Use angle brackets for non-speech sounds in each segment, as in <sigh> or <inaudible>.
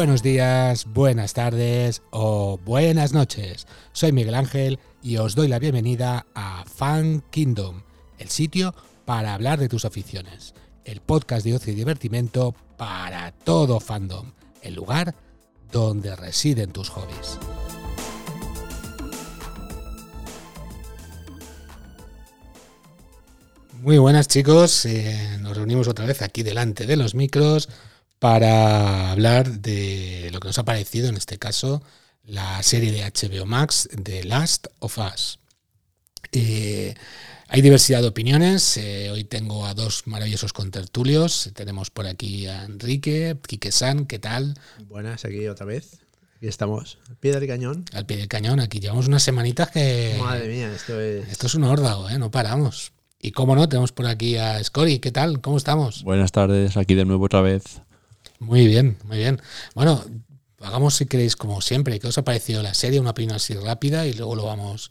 Buenos días, buenas tardes o buenas noches. Soy Miguel Ángel y os doy la bienvenida a Fan Kingdom, el sitio para hablar de tus aficiones, el podcast de ocio y divertimento para todo fandom, el lugar donde residen tus hobbies. Muy buenas chicos, eh, nos reunimos otra vez aquí delante de los micros para hablar de lo que nos ha parecido en este caso la serie de HBO Max de Last of Us. Eh, hay diversidad de opiniones. eh, hoy tengo a dos maravillosos contertulios. Tenemos por aquí a Enrique, Quique San, ¿qué tal? Buenas, aquí otra vez. Aquí estamos, al pie del cañón. Al pie del cañón, aquí llevamos unas semanitas que. Madre mía, esto es. Esto es un órdago, ¿eh? no paramos. Y cómo no, tenemos por aquí a Scori, ¿qué tal? ¿Cómo estamos? Buenas tardes, aquí de nuevo otra vez. Muy bien, muy bien. Bueno, hagamos si queréis como siempre. ¿Qué os ha parecido la serie? Una opinión así rápida y luego lo vamos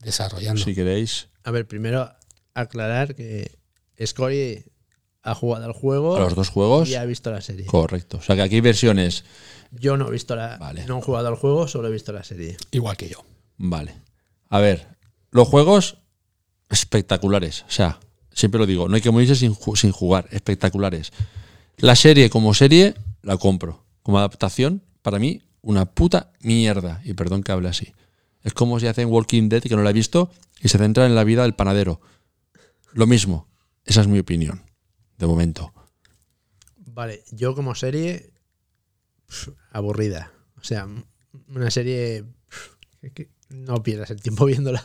desarrollando. Si queréis, A ver, primero aclarar que Scory ha jugado al juego a los dos juegos. y ha visto la serie. Correcto. O sea que aquí hay versiones. Yo no he visto la. Vale. No he jugado al juego, solo he visto la serie. Igual que yo. Vale. A ver, los juegos espectaculares. O sea, siempre lo digo, no hay que morirse sin, ju- sin jugar. Espectaculares. La serie como serie la compro. Como adaptación, para mí, una puta mierda. Y perdón que hable así. Es como si hacen Walking Dead, que no la he visto, y se centra en la vida del panadero. Lo mismo. Esa es mi opinión. De momento. Vale, yo como serie. pf, aburrida. O sea, una serie. pf, que no pierdas el tiempo <laughs> viéndola.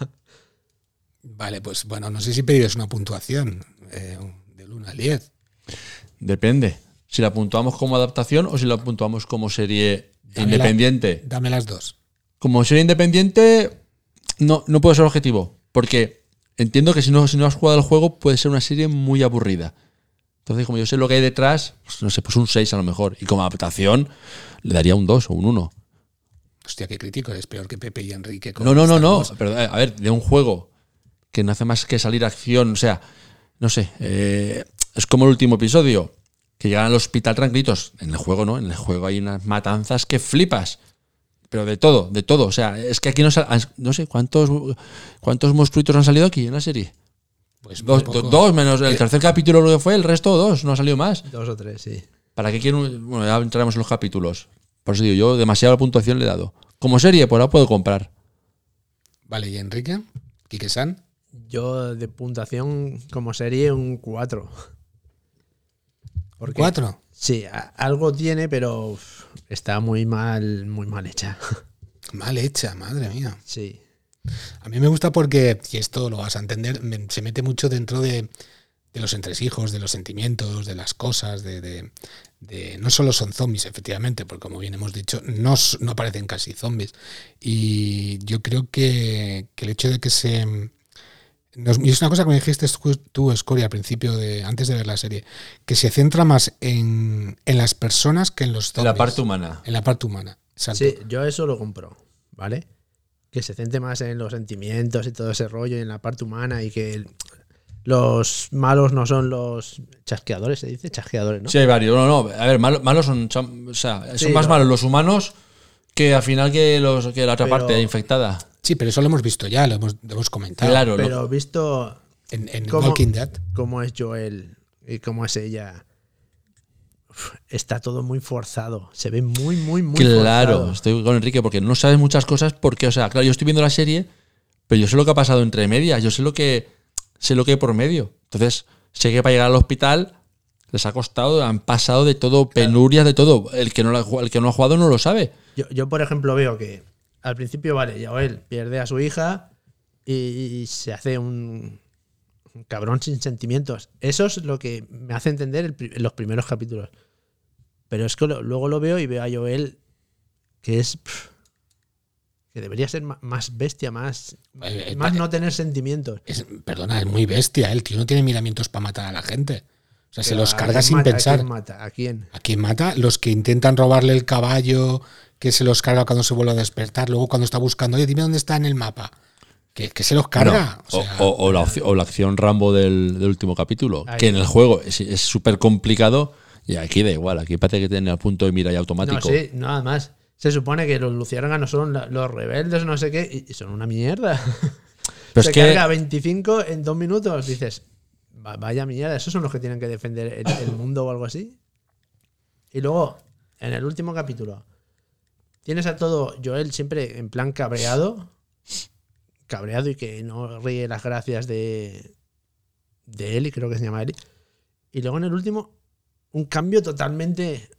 Vale, pues bueno, no sé si pediros una puntuación eh, del 1 al 10. Depende. Si la puntuamos como adaptación o si la puntuamos como serie Dame independiente. la- dame las dos. Como serie independiente, no, no puede ser objetivo. Porque entiendo que si no, si no has jugado el juego, puede ser una serie muy aburrida. Entonces, como yo sé lo que hay detrás, pues, no sé, pues un 6 a lo mejor. Y como adaptación, le daría un 2 o un 1. Hostia, qué crítico, eres peor que Pepe y Enrique. con No, no, no, no. Pero, eh, a ver, de un juego que no hace más que salir acción, o sea, no sé, eh, es como el último episodio, que llegan al hospital tranquilitos. En el juego, ¿no? En el juego hay unas matanzas que flipas. Pero de todo, de todo. O sea, es que aquí no sal- no sé cuántos cuántos monstruitos han salido aquí en la serie. Pues Dos, do- dos menos el tercer capítulo lo que fue, el resto dos, no ha salido más. Dos o tres, sí. ¿Para qué quiero? un- Bueno, ya entraremos en los capítulos. Por eso digo, yo demasiada puntuación le he dado. Como serie, pues la puedo comprar. Vale, ¿y Enrique? ¿Quique San? Yo de puntuación como serie un 4. ¿Por cuatro? Sí, a- algo tiene, pero uf, está muy mal, muy mal hecha. <laughs> Mal hecha, madre mía. Sí. A mí me gusta porque, y esto lo vas a entender, me- se mete mucho dentro de, de los entresijos, de los sentimientos, de las cosas, de, de- de- no solo son zombies, efectivamente, porque como bien hemos dicho, no, no aparecen casi zombies. Y yo creo que, que el hecho de que se... nos- y es una cosa que me dijiste tú, Scori, al principio, de, antes de ver la serie, que se centra más en, en las personas que en los En zombies. la parte humana. En la parte humana. Exacto. Sí, yo eso lo compro, ¿vale? Que se centre más en los sentimientos y todo ese rollo y en la parte humana y que el- los malos no son los chasqueadores, se dice chasqueadores, ¿no? Sí, hay varios. No, no. A ver, malos, malos son, son- o sea, son Sí, más no. malos los humanos que al final que, los, que la otra Pero- parte infectada. Sí, pero eso lo hemos visto ya, lo hemos, lo hemos comentado. Claro, lo- Pero visto En, en ¿Cómo? Walking Dead. cómo es Joel y cómo es ella, uf, está todo muy forzado. Se ve muy, muy, muy claro, forzado. estoy con Enrique porque no sabes muchas cosas porque, o sea, claro, yo estoy viendo la serie, pero yo sé lo que ha pasado entre medias, yo sé lo que sé lo que hay por medio. Entonces, sé que para llegar al hospital les ha costado, han pasado de todo, penurias de todo. El que no la ha jugado- el que no ha jugado no lo sabe. Yo, yo, por ejemplo, veo que al principio, vale, Joel pierde a su hija y, y se hace un, un cabrón sin sentimientos. Eso es lo que me hace entender el los primeros capítulos. Pero es que lo- luego lo veo y veo a Joel que es. que debería ser más bestia, más, Eh, eh, más pa- no tener sentimientos. Es- perdona, es muy bestia. ¿eh? El tío no tiene miramientos para matar a la gente. O sea, se los ¿a carga sin mata? pensar. ¿A quién mata? ¿A quién? ¿A quién mata? Los que intentan robarle el caballo, que se los carga cuando se vuelve a despertar. Luego cuando está buscando, oye, dime dónde está en el mapa. Que, que se los carga. No, o sea, o, o la, o la acción Rambo del, del último capítulo, Ahí. que en el juego es súper complicado Y aquí da igual, aquí parece que tiene el punto de mira y No, automático. sí, nada más. Se supone que los luciérnagas son los rebeldes, no sé qué, y- son una mierda. Pero <laughs> Se es que carga 25 en dos minutos. Dices, "Va- vaya mierda, esos son los que tienen que defender el, el mundo o algo así. Y luego, en el último capítulo, tienes a todo Joel siempre en plan cabreado. Cabreado y que no ríe las gracias de, de Eli, creo que se llama Eli. Y luego en el último, un cambio totalmente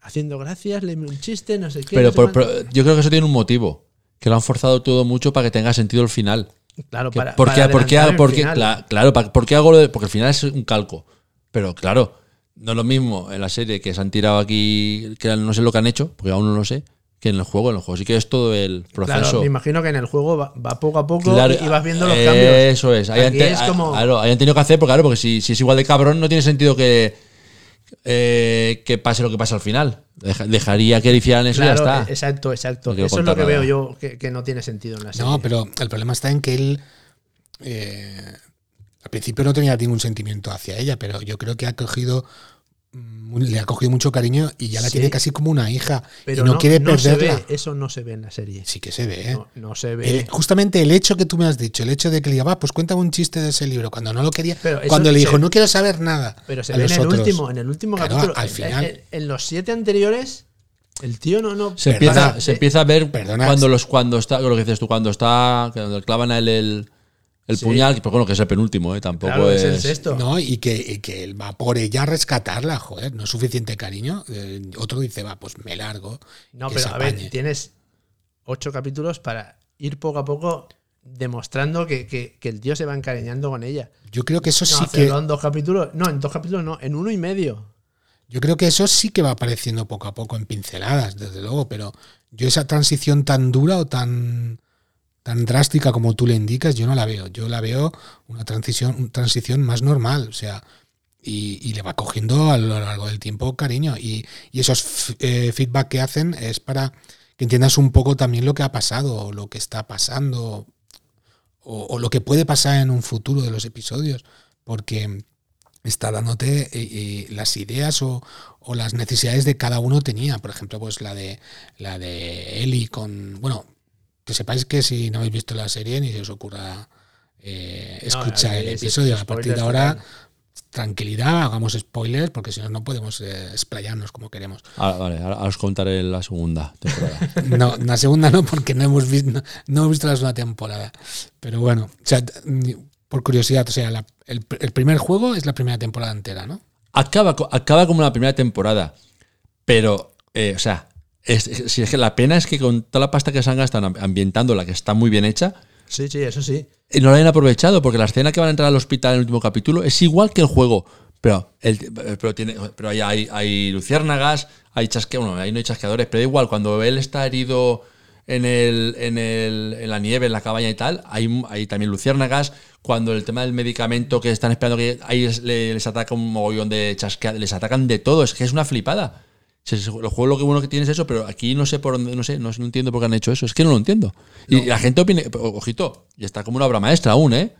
haciendo gracias, le un chiste, no sé qué. pero, no sé pero yo creo que eso tiene un motivo. Que lo han forzado todo mucho para que tenga sentido el final. Claro, para, ¿Por qué, para por qué- adelantar el por qué- final. cla- claro, ¿por qué hago lo de- Porque el final es un calco. Pero claro, no es lo mismo en la serie que se han tirado aquí, que no sé lo que han hecho, porque aún no lo sé, que en el juego. En el juego sí que es todo el Claro, proceso. me imagino que en el juego va, va poco a poco Claro, y, vas viendo los eh, cambios. Eso es. Te- es como- claro, ahí han tenido que hacer, porque claro, porque si, si es igual de cabrón, no tiene sentido que, eh, que pase lo que pasa al final. Deja- dejaría que hicieran eso y ya está. exacto, exacto. No Eso es lo que veo yo que, que no tiene sentido en la serie. No, pero el problema está en que él eh, al principio no tenía ningún sentimiento hacia ella, pero yo creo que ha cogido le ha cogido mucho cariño y ya la Sí. tiene casi como una hija Pero y no, quiere no se perderla. ve, eso no se ve en la serie. Sí que se ve, ¿eh? No, no se ve. El- justamente el hecho que tú me has dicho, el hecho de que le diga, va, pues cuéntame un chiste de ese libro, cuando no lo quería, Pero cuando le se- dijo, no quiero saber nada. pero se a ve en el otros". último, en el último Claro, capítulo. al final. En, en los siete anteriores, el tío no, no. Se Perdona, empieza, se empieza a ver perdona. cuando los cuando está lo que dices tú cuando está cuando clavan a él el, el Sí. puñal pero bueno que es el penúltimo eh, tampoco Claro, es es, el sexto. No, y que, y que él va por ella a rescatarla, joder, no es suficiente cariño. Eh, otro dice, va, pues me largo. No, que pero se a ver, tienes ocho capítulos para ir poco a poco demostrando que, que- que el tío se va encariñando con ella. Yo creo que eso No, sí que en dos capítulos. No, en dos capítulos no, en uno y medio. yo creo que eso sí que va apareciendo poco a poco en pinceladas, desde luego, pero yo esa transición tan dura o tan tan drástica como tú le indicas, yo no la veo. Yo la veo una transición, una transición más normal, o sea, y, y le va cogiendo a lo largo del tiempo cariño. Y, y esos eh, feedback que hacen es para que entiendas un poco también lo que ha pasado, o lo que está pasando, o, o lo que puede pasar en un futuro de los episodios, porque está dándote eh, eh, las ideas o, o las necesidades de cada uno tenía. Por ejemplo, pues la de la de Eli con. Bueno, que sepáis que si no habéis visto la serie ni se os ocurra eh, escuchar aquí el episodio. A partir de ahora, tranquilidad, hagamos spoilers, porque si no, no podemos eh, explayarnos como queremos. Ah, vale ahora, ahora os contaré la segunda temporada <laughs> No, la segunda no, porque no hemos visto, no, no hemos visto la segunda temporada. Pero bueno, o sea, por curiosidad, o sea, la- el, el primer juego es la primera temporada entera, ¿no? acaba, acaba como la primera temporada. Pero, eh, o sea, es, es- si es que la pena es que con toda la pasta que se han gastado am- ambientando la que está muy bien hecha, Sí, sí, eso sí. y no la han aprovechado, porque la escena que van a entrar al hospital en el último capítulo es igual que el juego. Pero, el, pero, tiene, pero hay, hay, hay luciérnagas, hay chasque, bueno, ahí no hay chasqueadores, pero igual, cuando él está herido en, el, en, el, en la nieve, en la cabaña y tal, hay, hay también luciérnagas. Cuando el tema del medicamento que están esperando que ahí les, les ataca un mogollón de chasqueadores, les atacan de todo, es que es una flipada. Si es- El juego lo que bueno que tiene es eso, pero aquí no sé por dónde, no sé, no, no entiendo por qué han hecho eso. Es que no lo entiendo. Y la gente opina, ojito, y está como una obra maestra aún, ¿eh?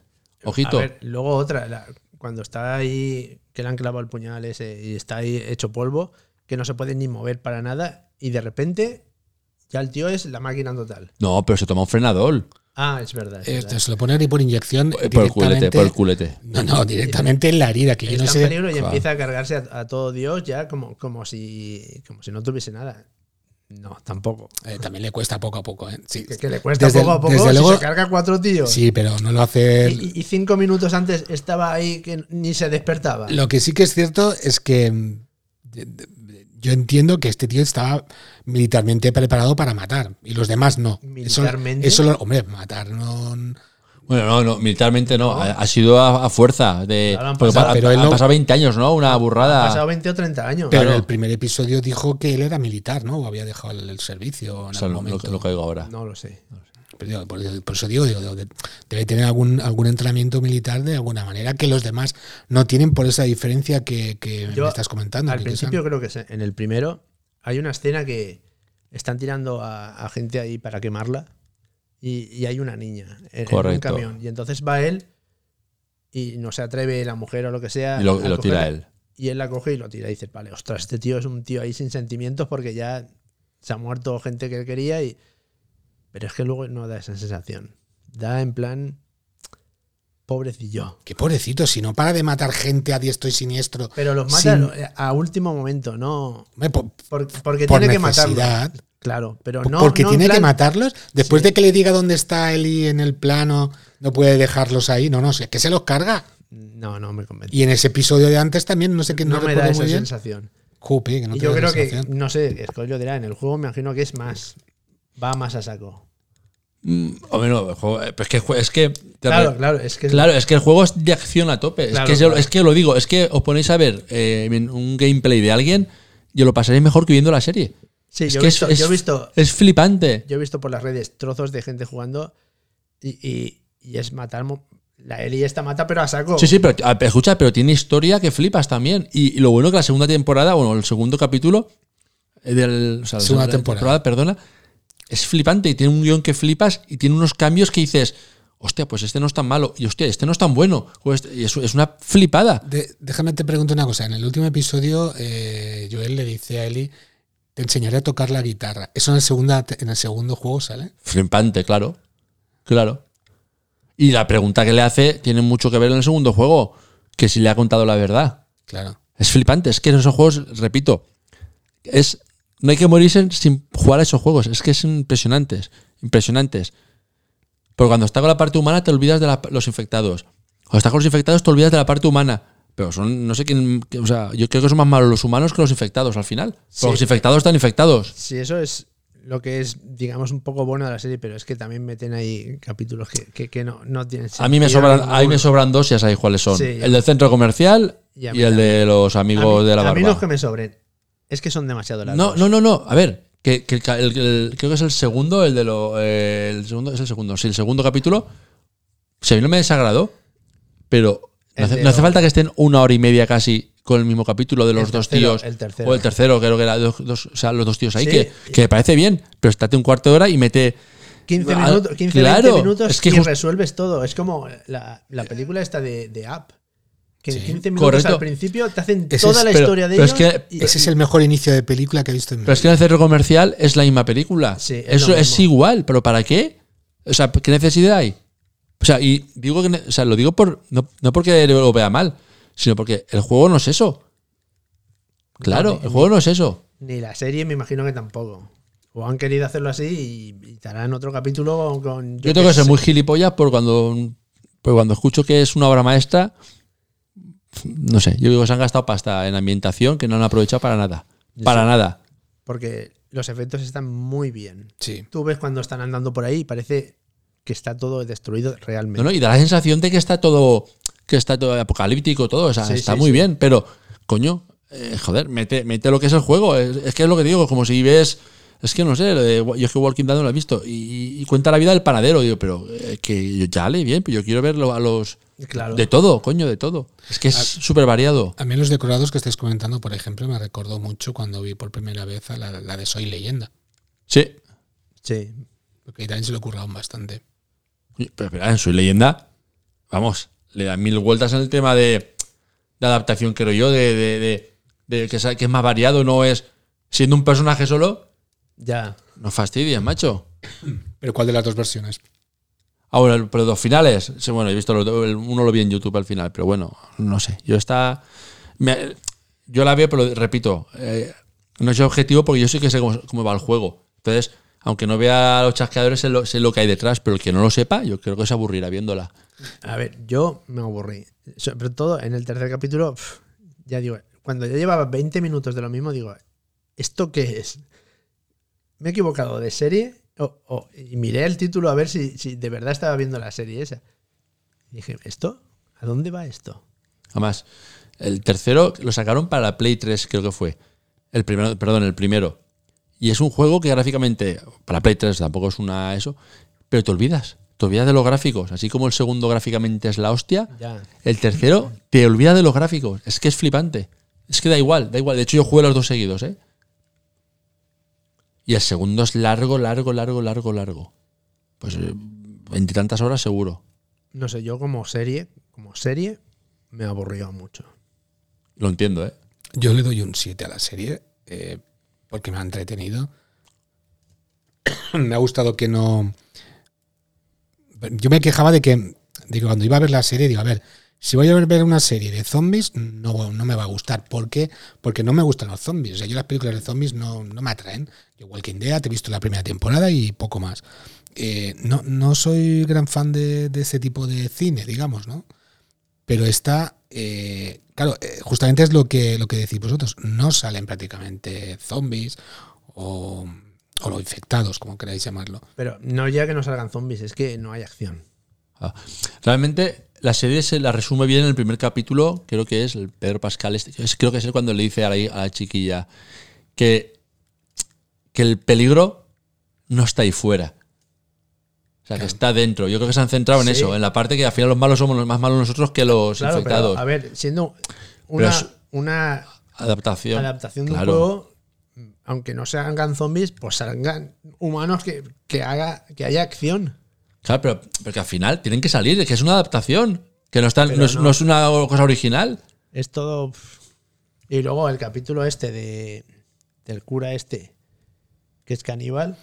Ojito. A ver, luego otra, la- cuando está ahí, que le han clavado el puñal ese y está ahí hecho polvo, que no se puede ni mover para nada, y de repente ya el tío es la máquina total. No, pero se toma un frenador. Ah, es verdad. es verdad. se lo ponen ahí por inyección. Por el culete, directamente- por el culete. No, no, directamente en la herida, que yo no sé. y Claro. empieza a cargarse a, a todo Dios ya como, como, si, como si no tuviese nada. No, tampoco. eh, también le cuesta poco a poco. ¿eh? Sí, Que, que le cuesta Desde- poco a poco desde si luego- se carga cuatro tíos. sí, pero no lo hace. Y, y- y cinco minutos antes estaba ahí que ni se despertaba. Lo que sí que es cierto es que mm, yo entiendo que este tío estaba militarmente preparado para matar y los demás no. Eso- ¿Militarmente? Eso, lo- hombre, matar no. Bueno, no, no, militarmente no. Ha, ha sido a, a fuerza. De, Claro, han pasado- pa- pero ha- él han no- pasado 20 años, ¿no? Una Han burrada. pasado 20 o 30 años. Pero Claro. en el primer episodio dijo que él era militar, ¿no? O había dejado el, el servicio en O sea, algún lo, lo, momento. lo que digo ahora. No lo sé. Pero digo, por, por eso digo, digo, de- debe tener algún, algún entrenamiento militar de alguna manera que los demás no tienen por esa diferencia que, que Yo, me estás comentando. Al que principio creo que en el primero hay una escena que están tirando a, a gente ahí para quemarla y, y hay una niña en, en un camión. Y entonces va él y no se atreve la mujer o lo que sea. Y lo, lo tira él. y él la coge y lo tira y dices, vale, ostras, este tío es un tío ahí sin sentimientos porque ya se ha muerto gente que él quería y... Pero es que luego no da esa sensación. Da en plan... Pobrecillo. Qué pobrecito, si no para de matar gente a diestro y siniestro. Pero los sin- mata a último momento, no... Por- porque por tiene que matarlos. Claro, pero no... porque no tiene que matarlos. Después Sí. de que le diga dónde está Eli en el plano, no puede dejarlos ahí. No, no, es que se los carga. No, no me convence. Y en ese episodio de antes también, no sé qué, no, no me da esa sensación. Jope, que no y yo creo que, no sé, es que yo dirá, en el juego me imagino que es más. Va más a saco. Mm, hombre, no, el juego- es que, es que Claro, claro, es que Claro, es que el juego es de acción a tope. Claro, es, que claro. es que lo digo, es que os ponéis a ver eh, un gameplay de alguien y lo pasaréis mejor que viendo la serie. Sí, es yo, que visto, es- yo he visto. Es flipante. Yo he visto por las redes trozos de gente jugando y, y- y es matar. La Eli esta mata, pero a saco. Sí, sí, pero a- pero escucha, pero tiene historia que flipas también. Y, y lo bueno que la segunda temporada, bueno, el segundo capítulo eh, del, o sea, la Segunda temporada. perdona, es flipante y tiene un guion que flipas y tiene unos cambios que dices, hostia, pues este no es tan malo y hostia, este no es tan bueno. Y es, es una flipada. De- déjame te pregunto una cosa. En el último episodio, eh, Joel le dice a Eli, te enseñaré a tocar la guitarra. Eso en el, segunda, en el segundo juego sale. Flipante, claro. Claro. Y la pregunta que le hace tiene mucho que ver en el segundo juego, que si le ha contado la verdad. Claro. Es flipante, es que en esos juegos, repito, es no hay que morirse sin jugar a esos juegos, es que es impresionantes, impresionantes. Porque cuando está con la parte humana te olvidas de la- los infectados. Cuando estás con los infectados te olvidas de la parte humana. Pero son, no sé quién, o sea, yo creo que son más malos los humanos que los infectados al final. Sí. los infectados están infectados. Sí, eso es lo que es, digamos, un poco bueno de la serie, pero es que también meten ahí capítulos que, que- que no, no tienen A mí me sentido sobran, a mí me sobran dos, ya sabéis cuáles son. Sí, el del centro comercial Y el de los amigos mí- de la A mí barba. es que me sobren, es que son demasiado largos. No, no, no, no. A ver, que, que el creo que es el segundo, el de lo. eh, el segundo, es el segundo. Sí, el segundo capítulo. Si a mí no me desagradó, pero no hace, no falta que estén una hora y media casi con el mismo capítulo de los El dos tercero, tíos. el tercero. O el tercero, creo que era dos, dos- o sea, los dos tíos ahí, Sí. que, que me parece bien, pero estate un cuarto de hora y mete. 15 Ah, minutos, 15 claro, 20 minutos es que y resuelves todo. Es como la, la película esta de, de App. Que en Sí, 15 minutos correcto. al principio te hacen Ese toda es- la pero- historia de pero es ellos. que y- Ese es el mejor inicio de película que he visto en mi Pero es que en el centro comercial es la misma película. Sí, es Eso es igual, pero ¿para qué? O sea, ¿qué necesidad hay? O sea, y digo que, o sea, lo digo por no, no porque lo vea mal, sino porque el juego no es eso. Claro, el juego no es eso. Ni la serie me imagino que tampoco. O han querido hacerlo así y, y harán otro capítulo con... Yo tengo que ser muy gilipollas por cuando, por cuando escucho que es una obra maestra. No sé, yo digo que se han gastado pasta en ambientación que no han aprovechado para nada. Para nada. Porque los efectos están muy bien. Sí. Tú ves cuando están andando por ahí y parece que está todo destruido realmente. No, no, y da la sensación de que está todo, que está todo apocalíptico, todo, o sea, Sí, está sí, muy sí. bien, pero, coño, eh, joder, mete, mete lo que es el juego. Es, es que es lo que digo, como si ves, es que no sé, de- yo es que Walking Dead no lo he visto, y, y cuenta la vida del panadero, digo, pero eh, que yo- ya le bien, pero yo quiero verlo a los... Claro. De todo, coño, de todo. Es que es súper variado. A mí los decorados que estáis comentando, por ejemplo, me recordó mucho cuando vi por primera vez a la, la de Soy Leyenda. Sí. Sí. Porque ahí también se lo curraron bastante. Pero espera, en su leyenda, vamos, le dan mil vueltas en el tema de, de adaptación, creo yo, de, de, de- de que, sea- que es más variado, no es siendo un personaje solo, Ya. no fastidies, macho. ¿Pero cuál de las dos versiones? Ahora, pero dos finales, sí, bueno, he visto los uno lo vi en YouTube al final, pero bueno, no sé, yo está... yo la veo, pero repito, eh, no es objetivo porque yo sé que sé cómo, cómo va el juego. Entonces, aunque no vea los chasqueadores, sé lo, que hay detrás, pero el que no lo sepa, yo creo que se aburrirá viéndola. A ver, yo me aburrí. Sobre todo en el tercer capítulo, ya digo, cuando ya llevaba 20 minutos de lo mismo, digo, ¿esto qué es? ¿Me he equivocado de serie? Y miré el título a ver si, si de verdad estaba viendo la serie esa. Y dije, ¿esto? ¿A dónde va esto? Además, el tercero lo sacaron para la Play 3, creo que fue. El primero, perdón, el primero. Y es un juego que gráficamente, para Play 3 tampoco es una eso, pero te olvidas. Te olvidas de los gráficos. Así como el segundo gráficamente es la hostia, Ya. el tercero te olvidas de los gráficos. Es que es flipante. Es que da igual, da igual. De hecho, yo jugué los dos seguidos, ¿eh? Y el segundo es largo, largo, largo, largo, largo. Pues eh, veintitantas horas seguro. No sé, yo como serie, como serie, me aburrió mucho. Lo entiendo, ¿eh? Yo le doy un 7 a la serie eh, porque me ha entretenido. <coughs> me ha gustado que no. Yo me quejaba de que, digo, cuando iba a ver la serie, digo, a ver, si voy a ver una serie de zombies, no, no me va a gustar. ¿Por qué? Porque no me gustan los zombies. O sea, yo las películas de zombies no, no me atraen. Yo Walking Dead he visto la primera temporada y poco más. Eh, no, no soy gran fan de, de ese tipo de cine, digamos, ¿no? Pero esta, eh, claro, eh, justamente es lo que, lo que decís vosotros. No salen prácticamente zombies o, o los infectados, como queráis llamarlo. Pero no ya que no salgan zombies, es que no hay acción. Ah, Realmente la serie se la resume bien en el primer capítulo, creo que es el Pedro Pascal, este- es- creo que es cuando le dice a la, a la chiquilla que, que el peligro no está ahí fuera. O sea, que está dentro. Yo creo que se han centrado en Sí. eso, en la parte que al final los malos somos los más malos nosotros que los Claro, pero infectados. a ver, siendo una, una Adaptación. adaptación de Claro. un juego, aunque no se hagan zombies, pues salgan humanos que, que haga que haya acción. Claro, pero porque al final tienen que salir, es que es una adaptación, que no, están, Pero no, es, no. no es una cosa original. Es todo. Y luego el capítulo este de del cura este, que es caníbal,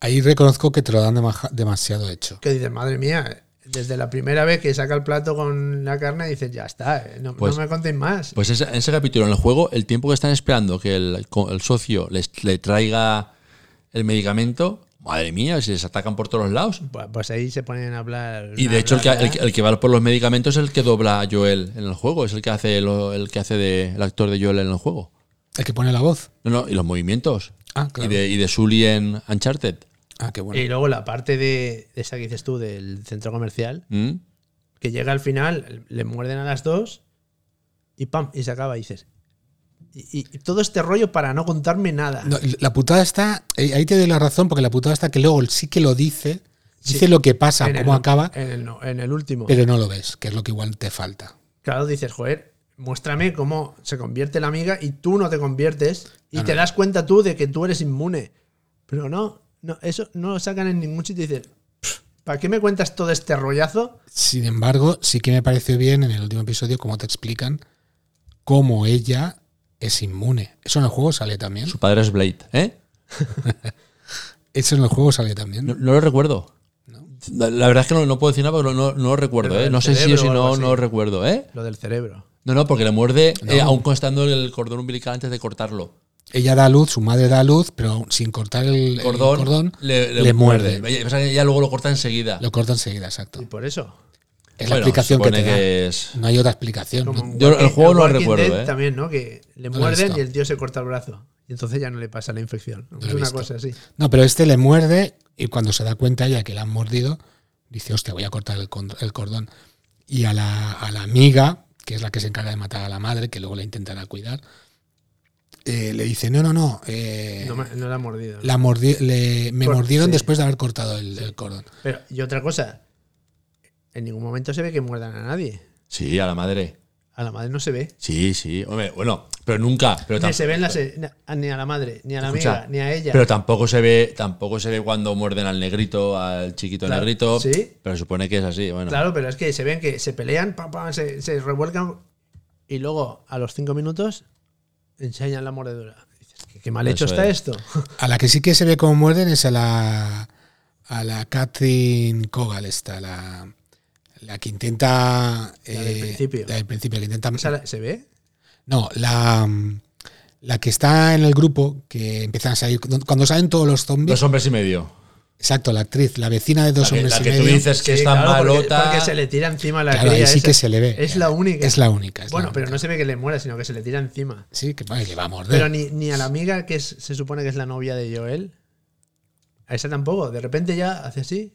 Ahí reconozco que te lo dan dema- demasiado hecho. que dices, madre mía, desde la primera vez que saca el plato con la carne, dices, ya está, eh, no, Pues- no me contéis más. Pues ese- en ese capítulo, en el juego, el tiempo que están esperando que el, co- el socio les, le traiga el medicamento, madre mía, si les atacan por todos los lados. Pues, pues ahí se ponen a hablar. Y de hecho, el que, el, que- el que va por los medicamentos es el que dobla a Joel en el juego, es el que hace lo- el que hace de, el actor de Joel en el juego. El que pone la voz. No, no, y los movimientos. Ah, claro. Y de, y de Sully en Uncharted. Ah, qué bueno. Y luego la parte de, de esa que dices tú, del centro comercial, ¿Mm? que llega al final, le muerden a las dos y pam, y se acaba. Y dices. Y, todo este rollo para no contarme nada. No, la putada está, eh, ahí te doy la razón, porque la putada está que luego sí que lo dice, Sí. dice lo que pasa, En el- cómo acaba, En el, no- en el último. pero no lo ves, que es lo que igual te falta. Claro, dices, joder, muéstrame cómo se convierte la amiga y tú no te conviertes y No, te das cuenta tú de que tú eres inmune. Pero no, no eso no lo sacan en ningún sitio y dices, "Pff, ¿para qué me cuentas todo este rollazo? Sin embargo, sí que me pareció bien en el último episodio cómo te explican cómo ella es inmune. Eso en el juego sale también. Su padre es Blade, ¿eh? <laughs> Eso en el juego sale también. No, no lo recuerdo. La, la verdad es que no, no puedo decir nada porque no, lo recuerdo, ¿eh? No sé si o si no, así. no lo recuerdo, ¿eh? Lo del cerebro. No, no, porque le muerde eh, aún constando el cordón umbilical antes de cortarlo. Ella da luz, su madre da luz, pero sin cortar el el Cordón, cordón, le, le muerde. Que ya luego lo corta enseguida. lo corta enseguida, exacto. Y por eso. Es la Bueno, explicación que te da. que es- No hay otra explicación. Como ¿no? Yo el juego no lo recuerdo, Dead ¿eh? También, ¿no? Que le No muerden y el tío se corta el brazo. Y entonces ya no le pasa la infección. lo es una visto. cosa así. No, pero este le muerde y cuando se da cuenta ya que le han mordido, dice, hostia, voy a cortar el, el cordón. Y a la, a la amiga, que es la que se encarga de matar a la madre, que luego la intentará cuidar, eh, le dice, no, no, no, eh, No, me- no la ha mordido. ¿no? la mordi- le- me mordieron sí. después de haber cortado el, el cordón. Pero, y otra cosa, en ningún momento se ve que muerdan a nadie. Sí, a la madre. A la madre no se ve. Sí, sí. Hombre, bueno, pero nunca. Pero Ni se a la madre, ni a la Escucha, amiga, ni a ella. Pero tampoco se ve, tampoco se ve cuando muerden al negrito, al chiquito Claro, negrito. sí. Pero supone que es así. Bueno, Claro, pero es que se ven que se pelean, pam, pam, se, se revuelcan y luego a los cinco minutos enseñan la mordedura. Dices, ¿qué, qué mal hecho Eso está es. esto? <laughs> A la que sí que se ve cómo muerden es a la, a la Catherine Kogal, esta, la, la que intenta... La del eh, principio. La del principio, que intenta... ¿Esa la- ¿Se ve? No, la, la que está en el grupo, que empiezan a salir, cuando salen todos los zombies, dos hombres y medio. exacto, la actriz, la vecina de dos La que, hombres la y que tú medio, dices que Sí, es tan claro, porque- malota. Porque, se le tira encima a la claro, ahí cría sí esa. que se le ve. Es la única. Es la única. es la bueno, pero única. no se ve que le muera, sino que se le tira encima. Sí, que, bueno, que va a morder. Pero ni, ni a la amiga que es- se supone que es la novia de Joel. A esa tampoco. De repente ya hace así,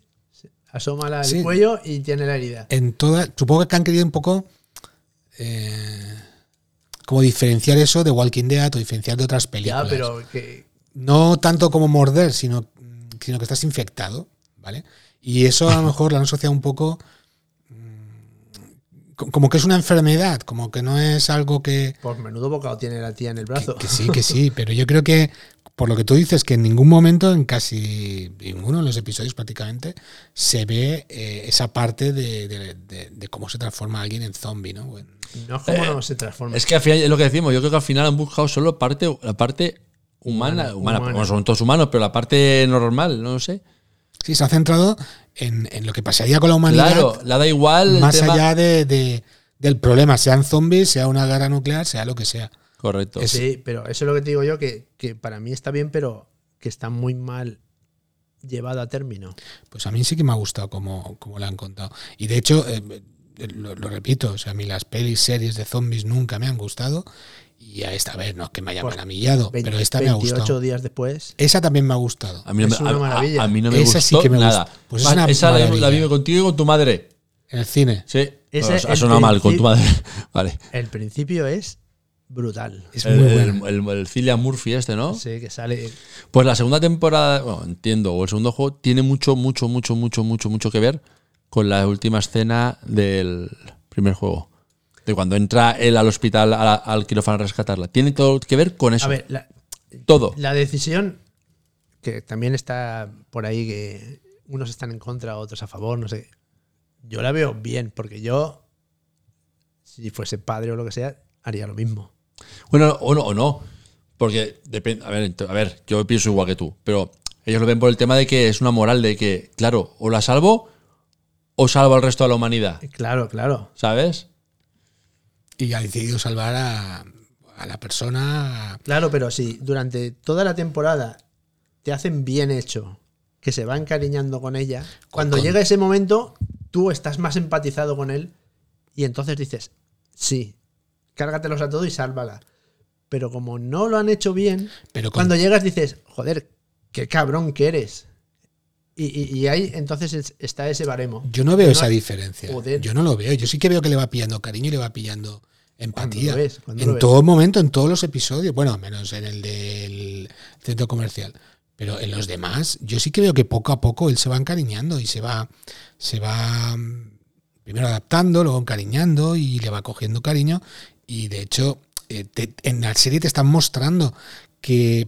se asoma la- el Sí. cuello y tiene la herida. en toda, supongo que han querido un poco eh, como diferenciar eso de Walking Dead o diferenciar de otras Ya, películas. pero que. No tanto como morder, sino, sino que estás infectado, ¿vale? Y eso a lo <laughs> mejor lo han asociado un poco mm, co- como que es una enfermedad, como que no es algo que, Por menudo bocado tiene la tía en el brazo. que sí, que sí, <laughs> pero yo creo que por lo que tú dices, que en ningún momento, en casi ninguno de los episodios prácticamente, se ve eh, esa parte de, de- de- de cómo se transforma alguien en zombie, ¿no? No es como no se transforma. Es que al final es lo que decimos. Yo creo que al final han buscado solo parte, la parte humana. Humana, humana, humana. Bueno, son todos humanos, pero la parte normal, no lo sé. Sí, se ha centrado en, en lo que pasaría con la humanidad, Claro, le da igual. más tema- allá de, de- del problema, sean zombies, sea una guerra nuclear, sea lo que sea. Correcto. Es- Sí, pero eso es lo que te digo yo, que, que para mí está bien, pero que está muy mal llevado a término. Pues a mí sí que me ha gustado como, como la han contado. Y de hecho, eh, eh, lo, lo repito, o sea, a mí las pelis, series de zombies nunca me han gustado. Y a esta vez no es que me haya Pues, maravillado, pero esta me ha 28 gustado. días después. Esa también me ha gustado. A mí no Es me, una a- a- maravilla. a mí no me Esa sí que me nada. gusta. Pues es Va, una esa la, maravilla. la vi contigo y con tu madre. En el cine. Sí. Ese- ha sonado mal con tu madre. <laughs> Vale. El principio es brutal. Es El, muy el, buena. el- el Cillian Murphy este, ¿no? Sí, que sale. Pues la segunda temporada, bueno, entiendo, o el segundo juego tiene mucho, mucho, mucho, mucho, mucho, mucho que ver con la última escena del primer juego. De cuando entra él al hospital, a la- al quirófano a rescatarla. Tiene todo que ver con eso. A ver, la, todo. la decisión, que también está por ahí, que unos están en contra, otros a favor, no sé. Yo la veo bien, porque yo, si fuese padre o lo que sea, haría lo mismo. Bueno, o no, o no. Porque depende. A ver, a ver, yo pienso igual que tú. Pero ellos lo ven por el tema de que es una moral de que, claro, o la salvo o salvo al resto de la humanidad. Claro, claro. ¿Sabes? Y ha decidido salvar a, a la persona. Claro, pero si durante toda la temporada te hacen bien hecho, que se va encariñando con ella, cuando con- llega ese momento, tú estás más empatizado con él y entonces dices, sí, cárgatelos a todo y sálvala. Pero como no lo han hecho bien, Pero con- cuando llegas dices, joder, qué cabrón que eres. Y, y- y ahí entonces es- está ese baremo. Yo no veo No esa diferencia. Joder. Yo no lo veo. Yo sí que veo que le va pillando cariño y le va pillando empatía. ¿Cuándo lo ves? ¿Cuándo en todo momento, en todos los episodios. Bueno, menos en el del centro comercial. Pero en los demás, yo sí que veo que poco a poco él se va encariñando y se va, se va mm, primero adaptando, luego encariñando y le va cogiendo cariño. Y de hecho, eh, te- en la serie te están mostrando que,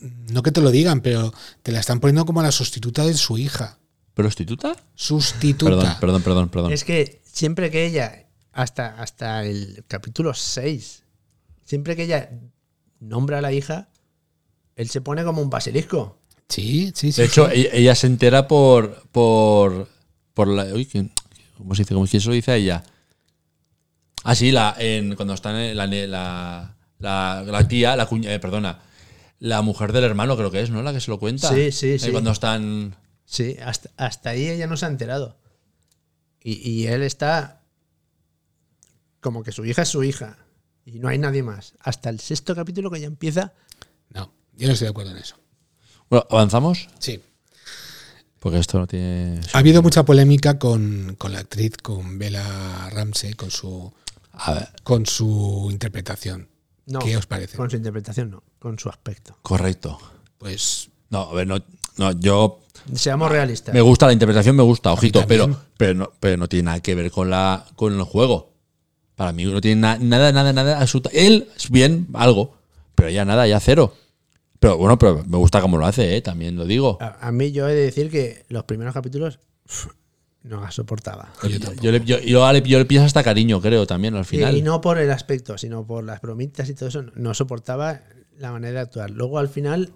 no que te lo digan, pero te la están poniendo como la sustituta de su hija. ¿Prostituta? Sustituta. Perdón, perdón, perdón, perdón. Es que siempre que ella, hasta, hasta el capítulo 6, siempre que ella nombra a la hija, él se pone como un basilisco. Sí, sí, sí. De hecho, sí. ella, ella se entera por. por. por la. Uy, ¿quién, ¿cómo se dice? ¿Cómo quién se lo dice a ella? Ah, sí, la, en, cuando está en la, la, la, la tía, la cuña, eh, perdona, la mujer del hermano creo que es, ¿no? La que se lo cuenta. Sí, sí, Eh, sí. Cuando están. Sí, hasta, hasta ahí ella no se ha enterado. Y, y él está como que su hija es su hija. Y no hay nadie más. Hasta el sexto capítulo que ya empieza. No, yo no estoy de acuerdo en eso. Bueno, ¿avanzamos? Sí. Porque esto no tiene. Ha habido mucha polémica con, con la actriz, con Bella Ramsey, con su, A ver, con su interpretación. No, ¿Qué os parece? Con su interpretación, no. Con su aspecto. correcto. Pues No, a ver, no, no yo. Seamos realistas. Me gusta la interpretación, me gusta, ojito, pero, pero, no, pero no tiene nada que ver con, la, con el juego. Para mí no tiene na- nada, nada, nada. absoluta- Él es bien, algo, pero ya nada, ya cero. Pero bueno, pero me gusta cómo lo hace, ¿eh? también lo digo. A, a mí yo he de decir que los primeros capítulos no las soportaba. yo Yo, le, yo, yo le- yo le pienso hasta cariño, creo, también al final. y no por el aspecto, sino por las bromitas y todo eso, no soportaba la manera de actuar. Luego al final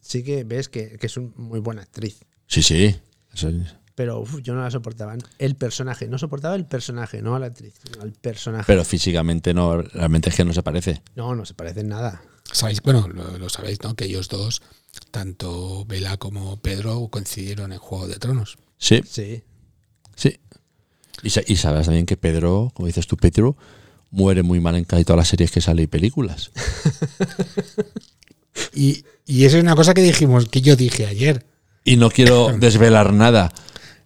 sí que ves que, que es una muy buena actriz. Sí, sí. Eso es- Pero uf, yo no la soportaba. El personaje, no soportaba el personaje, no a la actriz, sino al personaje. Pero físicamente no, realmente es que no se parece. no, no se parece en nada. sabéis, bueno, lo, lo sabéis, ¿no? Que ellos dos, tanto Bella como Pedro, coincidieron en Juego de Tronos. Sí, Sí. Sí. Y, sa- y sabes también que Pedro, como dices tú, Pedro, muere muy mal en casi todas las series que sale y películas. <laughs> Y, y eso es una cosa que dijimos, que yo dije ayer. Y no quiero <laughs> desvelar nada.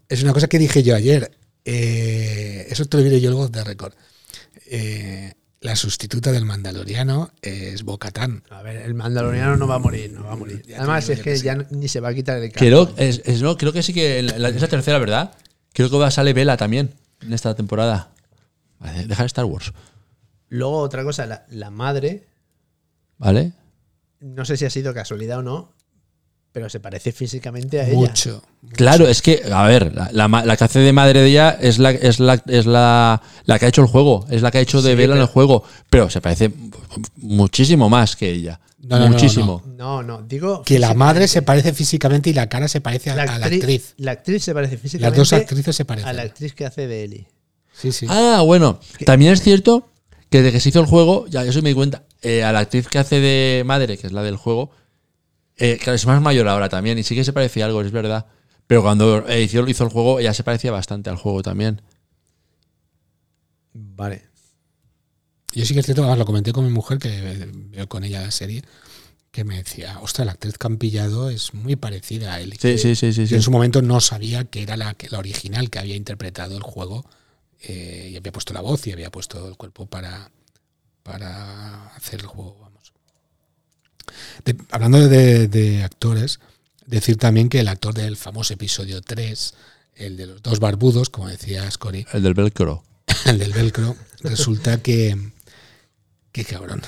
Es una cosa que dije yo ayer. Eh, eso te lo diré yo luego de récord. Eh, la sustituta del Mandaloriano es Bocatán. A ver, el mandaloriano no va a morir, no va a morir. Ya Además, es que ya no- ni se va a quitar el casco. Creo, es, es- no, creo que sí que en la, esa tercera, ¿verdad? Creo que va- sale Vela también en esta temporada. Vale, Deja Star Wars. Luego, otra cosa, la, la madre, ¿Vale? no sé si ha sido casualidad o no, pero se parece físicamente a ella. Mucho. Claro, es que, a ver, la, la que hace de madre de ella es la, es la, es la, la que ha hecho el juego, es la que ha hecho de Sí, Bella en el pero- juego, pero se parece muchísimo más que ella. No, no, no, muchísimo. No, no, digo. Que la madre se parece físicamente y la cara se parece a, La a la actriz. La actriz se parece Las físicamente dos actrices se a la parecen. actriz que hace de Ellie. Sí, sí. Ah, bueno, también es cierto que desde que se hizo el juego, ya eso me di cuenta, eh, a la actriz que hace de madre, que es la del juego, eh, claro, es más mayor ahora también, y sí que se parecía algo, es verdad. Pero cuando eh, hizo, hizo el juego, ya se parecía bastante al juego también. Vale. Yo sí que es cierto, lo comenté con mi mujer, que veo con ella la serie, que me decía, ostras, la actriz que han pillado es muy parecida a él. Sí, sí, sí, sí. En su momento no sabía que era la, original que había interpretado el juego eh, y había puesto la voz y había puesto el cuerpo para, para hacer el juego. De- hablando de, de actores, decir también que el actor del famoso episodio 3, el de los dos barbudos, como decía Scori, El del velcro. <laughs> el del velcro, resulta que... Qué cabrón.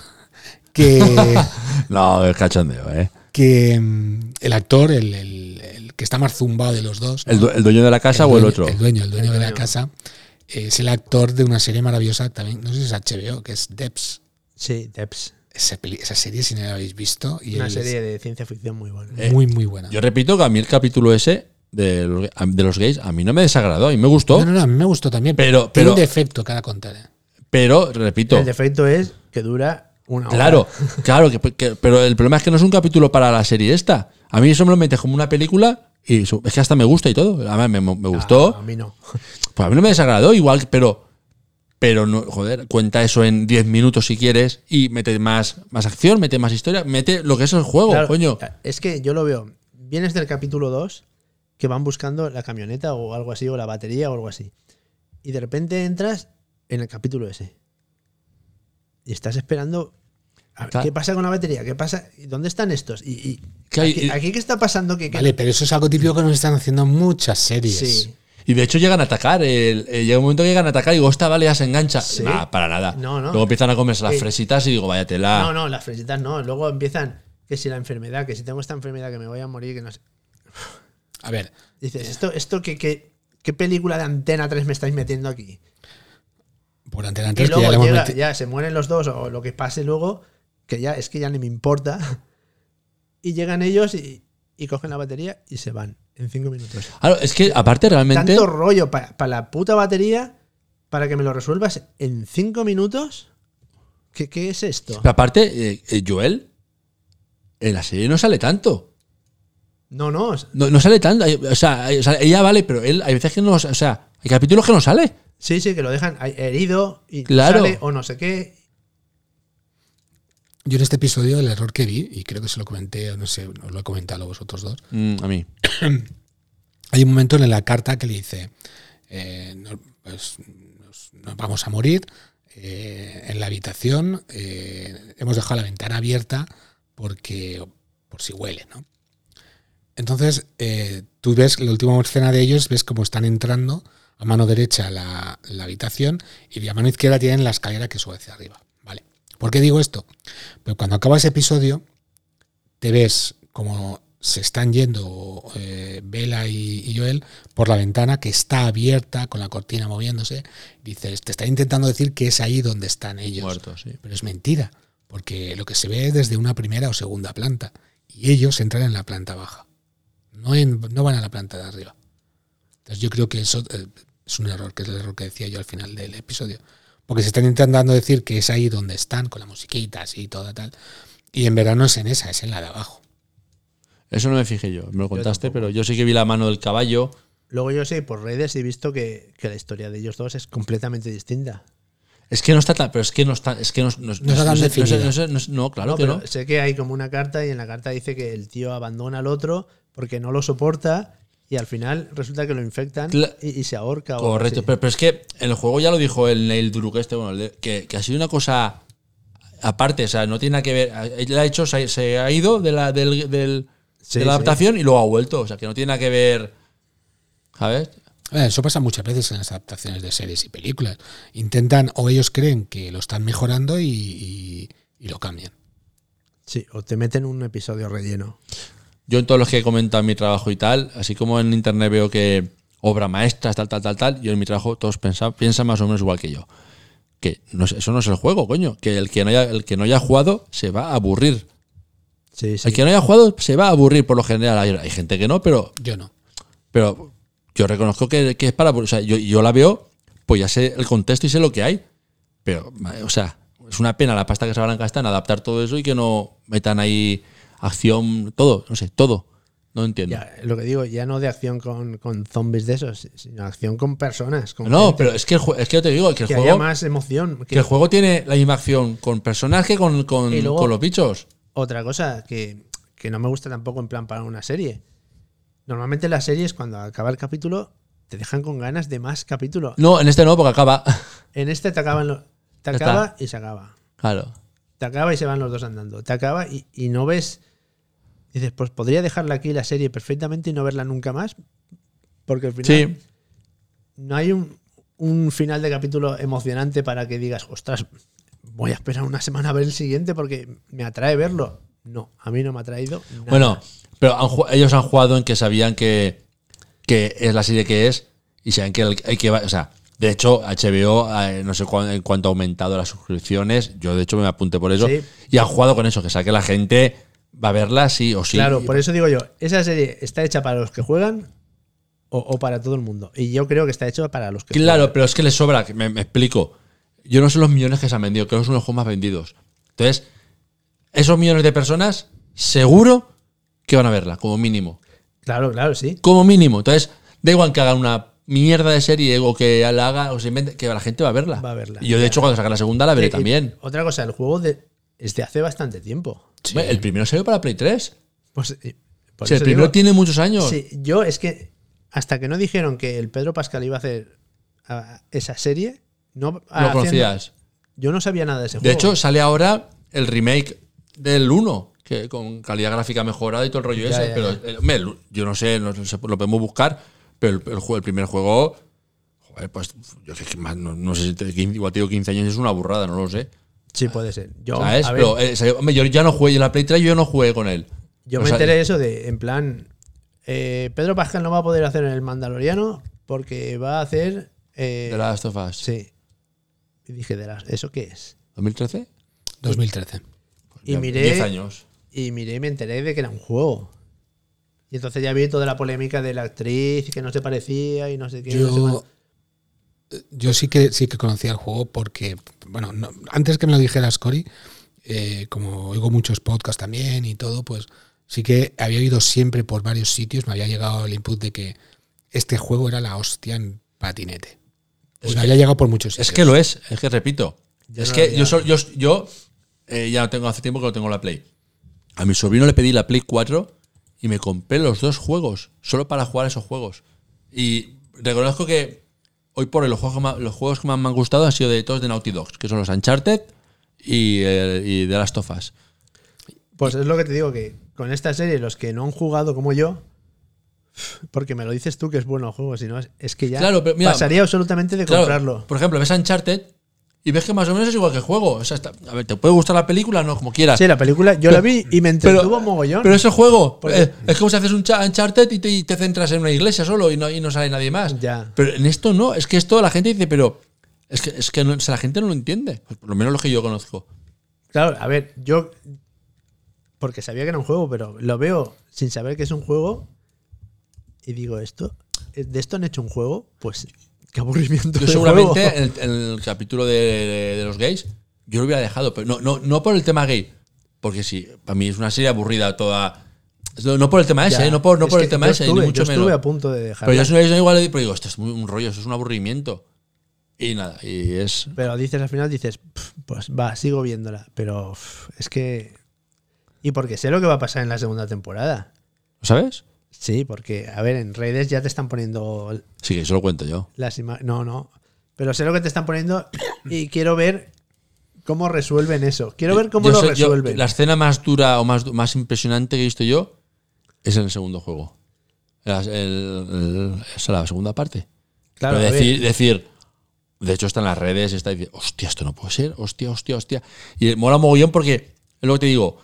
Que, <laughs> No, es cachondeo, ¿eh? que mm, el actor, el, el- el que está más zumbado de los dos, ¿no? ¿El, du- el dueño de la casa El o el otro? El dueño, el dueño El de la casa es el actor de una serie maravillosa también, no sé si es HBO, que es Debs. Sí, Debs. Esa, peli- esa serie, si no la habéis visto, y Una serie de ciencia ficción muy buena. es muy, muy buena. Yo repito que a mí el capítulo ese de los, de los gays a mí no me desagradó y me gustó, No, no, no, a mí me gustó también. Pero- Tiene pero- un defecto cada contar. pero repito, El defecto es que dura una hora. claro, <laughs> claro, que, que- pero el problema es que no es un capítulo para la serie esta. A mí eso me lo metes como una película y es que hasta me gusta y todo. Además me, me Ah, gustó. a mí no. Pues a mí no me desagradó igual, pero pero no, joder, cuenta eso en 10 minutos si quieres y mete más, más acción, mete más historia, mete lo que es el juego, Claro, coño. Es que yo lo veo. Vienes del capítulo 2 que van buscando la camioneta o algo así, o la batería o algo así. Y de repente entras en el capítulo ese. Y estás esperando. a ver, Claro. ¿Qué pasa con la batería? ¿Qué pasa? ¿Y ¿Dónde están estos? Y, y- aquí, aquí qué está pasando? Que, que- Vale, pero eso es algo típico que nos están haciendo muchas series. Sí. Y de hecho llegan a atacar. el- eh, llega un momento que llegan a atacar y digo, esta vale, ya se engancha. Sí. Nah, para nada. No, no. Luego empiezan a comerse las Eh, fresitas y digo, vaya tela. No, no, las fresitas no. Luego empiezan que si la enfermedad, que si tengo esta enfermedad que me voy a morir, que no sé. A ver, Dices, ¿esto, esto qué, qué, qué película de Antena 3 me estáis metiendo aquí? por antena Y antes que ya luego hemos llega, ya se mueren los dos o lo que pase luego, que ya es que ya ni me importa. <laughs> Y llegan ellos y, y cogen la batería y se van en cinco minutos. Claro, es que aparte realmente. Tanto rollo para la puta batería para que me lo resuelvas en cinco minutos. ¿Qué, qué es esto? pero aparte, eh, eh, Joel en la serie no sale tanto. No, no. No, no sale tanto. O sea, ella vale, pero él hay veces que no. O sea, hay capítulos que no sale. Sí, sí, que lo dejan herido y Claro. sale o no sé qué. Yo en este episodio el error que vi, y creo que se lo comenté, o no sé, os lo he comentado a vosotros dos, Mm, a mí. <clears throat> hay un momento en la carta que le dice, eh, no- pues, nos, nos vamos a morir eh, en la habitación, eh, hemos dejado la ventana abierta porque por si huele, ¿no? Entonces, tú ves la última escena de ellos, ves cómo están entrando a mano derecha la, la habitación y a mano izquierda tienen la escalera que sube hacia arriba. ¿Por qué digo esto? Pero cuando acaba ese episodio, te ves como se están yendo eh, Bella y, y Joel por la ventana que está abierta con la cortina moviéndose. Dices, te está intentando decir que es ahí donde están ellos. Muerto, sí. Pero es mentira, porque lo que se ve es desde una primera o segunda planta. Y ellos entran en la planta baja. No, en- no van a la planta de arriba. Entonces yo creo que eso eh, es un error, que es el error que decía yo al final del episodio. Porque se están intentando decir que es ahí donde están, con la musiquita así y todo tal. Y en verano es en esa, es en la de abajo. Eso no me fijé yo. Me lo contaste, pero yo sí que vi la mano del caballo. Luego yo sé por redes he visto que, que la historia de ellos dos es completamente distinta. Es que no está tan. Pero es que no está. Es que no, no, sé- sé- no sé- no sé- no, claro No, que pero no. Sé que hay como una carta y en la carta dice que el tío abandona al otro porque no lo soporta y al final resulta que lo infectan Cla- y, y se ahorca. Correcto, pero, pero es que en el juego ya lo dijo el Neil Druck este, bueno, que, que ha sido una cosa aparte, o sea, no tiene nada que ver. Él ha hecho, se ha, se ha ido de la, del, del- Sí, de la sí. adaptación y luego ha vuelto, o sea, que no tiene nada que ver. ¿Sabes? A ver, Eso pasa muchas veces en las adaptaciones de series y películas. Intentan, o ellos creen que lo están mejorando y, y- y lo cambian. Sí, o te meten un episodio relleno. Yo en todos los que he comentado en mi trabajo y tal, así como en internet veo que obra maestras, tal, tal, tal, tal, yo en mi trabajo todos pensan, piensan más o menos igual que yo. Que no eso no es el juego, coño. Que el que no haya, el que no haya jugado se va a aburrir. Sí, sí. El que no haya jugado se va a aburrir por lo general. Hay, hay gente que no, pero, Yo no. pero yo reconozco que, que es para. O sea, yo, yo la veo, pues ya sé el contexto y sé lo que hay. Pero, o sea, es una pena la pasta que se van a gastar en adaptar todo eso y que no metan ahí acción, todo, no sé, todo. No entiendo. Ya, lo que digo, ya no de acción con, con zombies de esos, sino acción con personas. Con No, gente, pero es que, el es que yo te digo que el que haya juego, más emoción. que el juego tiene la misma acción con personas que con, con, luego- con los bichos. Otra cosa que, que no me gusta tampoco en plan para una serie. Normalmente las series, cuando acaba el capítulo, te dejan con ganas de más capítulo. No, en este no, porque acaba. En este te acaban lo- te acaba y se acaba. Claro. Te acaba y se van los dos andando. Te acaba y, y no ves. Dices, pues podría dejarla aquí la serie perfectamente y no verla nunca más. Porque al final Sí. no hay un, un final de capítulo emocionante para que digas, ostras, voy a esperar una semana a ver el siguiente porque me atrae verlo. No, a mí no me ha traído. nada. Bueno, pero han ellos han jugado en que sabían que, que es la serie que es y saben que el que. O sea, de hecho, HBO, eh, no sé cuán- en cuánto ha aumentado las suscripciones. Yo, de hecho, me apunté por eso. Sí. Y han jugado con eso, que sabe que la gente va a verla sí o sí. Claro, por eso digo yo, esa serie está hecha para los que juegan o, o para todo el mundo. Y yo creo que está hecho para los que Claro, juegan. pero es que les sobra, me, me explico. Yo no sé los millones que se han vendido, creo que son los juegos más vendidos. Entonces, esos millones de personas, seguro que van a verla, como mínimo. Claro, claro, sí. Como mínimo. Entonces, da igual que hagan una mierda de serie o que la haga o se invente, que la gente va a verla. Va a verla. Y yo, de hecho, cuando saque la segunda, la veré Eh, y también. Otra cosa, el juego de, es de hace bastante tiempo. El primero salió para Play 3. Pues, eh, por Si el primero digo- tiene muchos años. Sí, yo es que hasta que no dijeron que el Pedro Pascal iba a hacer esa serie, no lo haciendo- conocías. yo no sabía nada de ese De juego. hecho, sale ahora el remake del 1, que con calidad gráfica mejorada y todo el rollo Ya, ese. ya, pero ya. eh, hombre, el- yo no sé, no sé, lo podemos buscar, pero el, el juego, el primer juego, joder, pues yo que- que más, no, no sé si te- 15, igual te digo 15 años es una burrada, no lo sé. sí, puede ser. Yo, ¿Sabes? a ver, Pero eh, salió- hombre, yo ya no jugué en la Play 3, yo no jugué con él. yo o me sea, enteré de eso de, en plan, eh, Pedro Pascal no va a poder hacer el Mandaloriano porque va a hacer... eh, De Last of Us. Sí. Y dije, de las, ¿eso qué es? ¿2013? 2013. Y miré- 10 años. Y miré y me enteré de que era un juego. Y entonces ya vi toda la polémica de la actriz, que no se parecía y no sé qué. no sé Yo, cuánto. yo sí que sí que conocía el juego porque, bueno, no- antes que me lo dijeras, Cory, eh, como oigo muchos podcasts también y todo, pues sí que había oído siempre por varios sitios, me había llegado el input de que este juego era la hostia en patinete. Pues me había llegado por muchos sitios. Es que lo es, es que repito. Es no que yo, yo, yo eh, ya no tengo, hace tiempo que no tengo la Play. A mi sobrino le pedí la Play 4 y me compré los dos juegos, solo para jugar esos juegos. Y reconozco que hoy por hoy los juegos, que más, los juegos que más me han gustado han sido de todos de Naughty Dogs, que son los Uncharted y, eh, y The Last of Us. Pues es lo que te digo, que con esta serie, los que no han jugado como yo, porque me lo dices tú que es bueno el juego, si no, es, es que ya Claro, pero mira, pasaría absolutamente de Claro, comprarlo. Por ejemplo, ves Uncharted y ves que más o menos es igual que el juego. O sea, está- a ver, te puede gustar la película, no, como quieras. Sí, la película, yo la vi y me entretuvo mogollón. Pero es el juego. Eh, es como si haces un cha- Uncharted y te, y te centras en una iglesia solo y no, y no sale nadie más. Ya. Pero en esto no. Es que esto la gente dice, pero es que, es que no- o sea, la gente no lo entiende. Pues por lo menos lo que yo conozco. Claro, a ver, yo. Porque sabía que era un juego, pero lo veo sin saber que es un juego. Y digo, ¿esto? ¿De esto han hecho un juego? Pues qué aburrimiento. Yo seguramente en el, en el capítulo de, de- de los gays, yo lo hubiera dejado. Pero no, no, no por el tema gay. Porque sí, para mí es una serie aburrida toda. No por el tema ese, Ya, eh, no por, no por el tema yo ese, estuve, ni mucho yo estuve menos. a punto de dejarla. Pero yo soy igual, pero digo, esto es muy- un rollo, esto es un aburrimiento. Y nada, y es. Pero dices al final, dices, "Pf, pues va, sigo viéndola. Pero es que. Y porque sé lo que va a pasar en la segunda temporada. ¿Lo sabes? Sí, porque, a ver, en redes ya te están poniendo Sí, que eso lo cuento yo. las imágenes. No, no. Pero sé lo que te están poniendo y quiero ver cómo resuelven eso. Quiero ver cómo lo sé- yo- resuelven. la escena más dura o más, más impresionante que he visto yo es en el segundo juego. El- el- el- esa es la segunda parte. Claro, Pero decir, decir, de hecho está en las redes, está diciendo, hostia, esto no puede ser, hostia, hostia, hostia. Y mola mogollón porque es lo que te digo,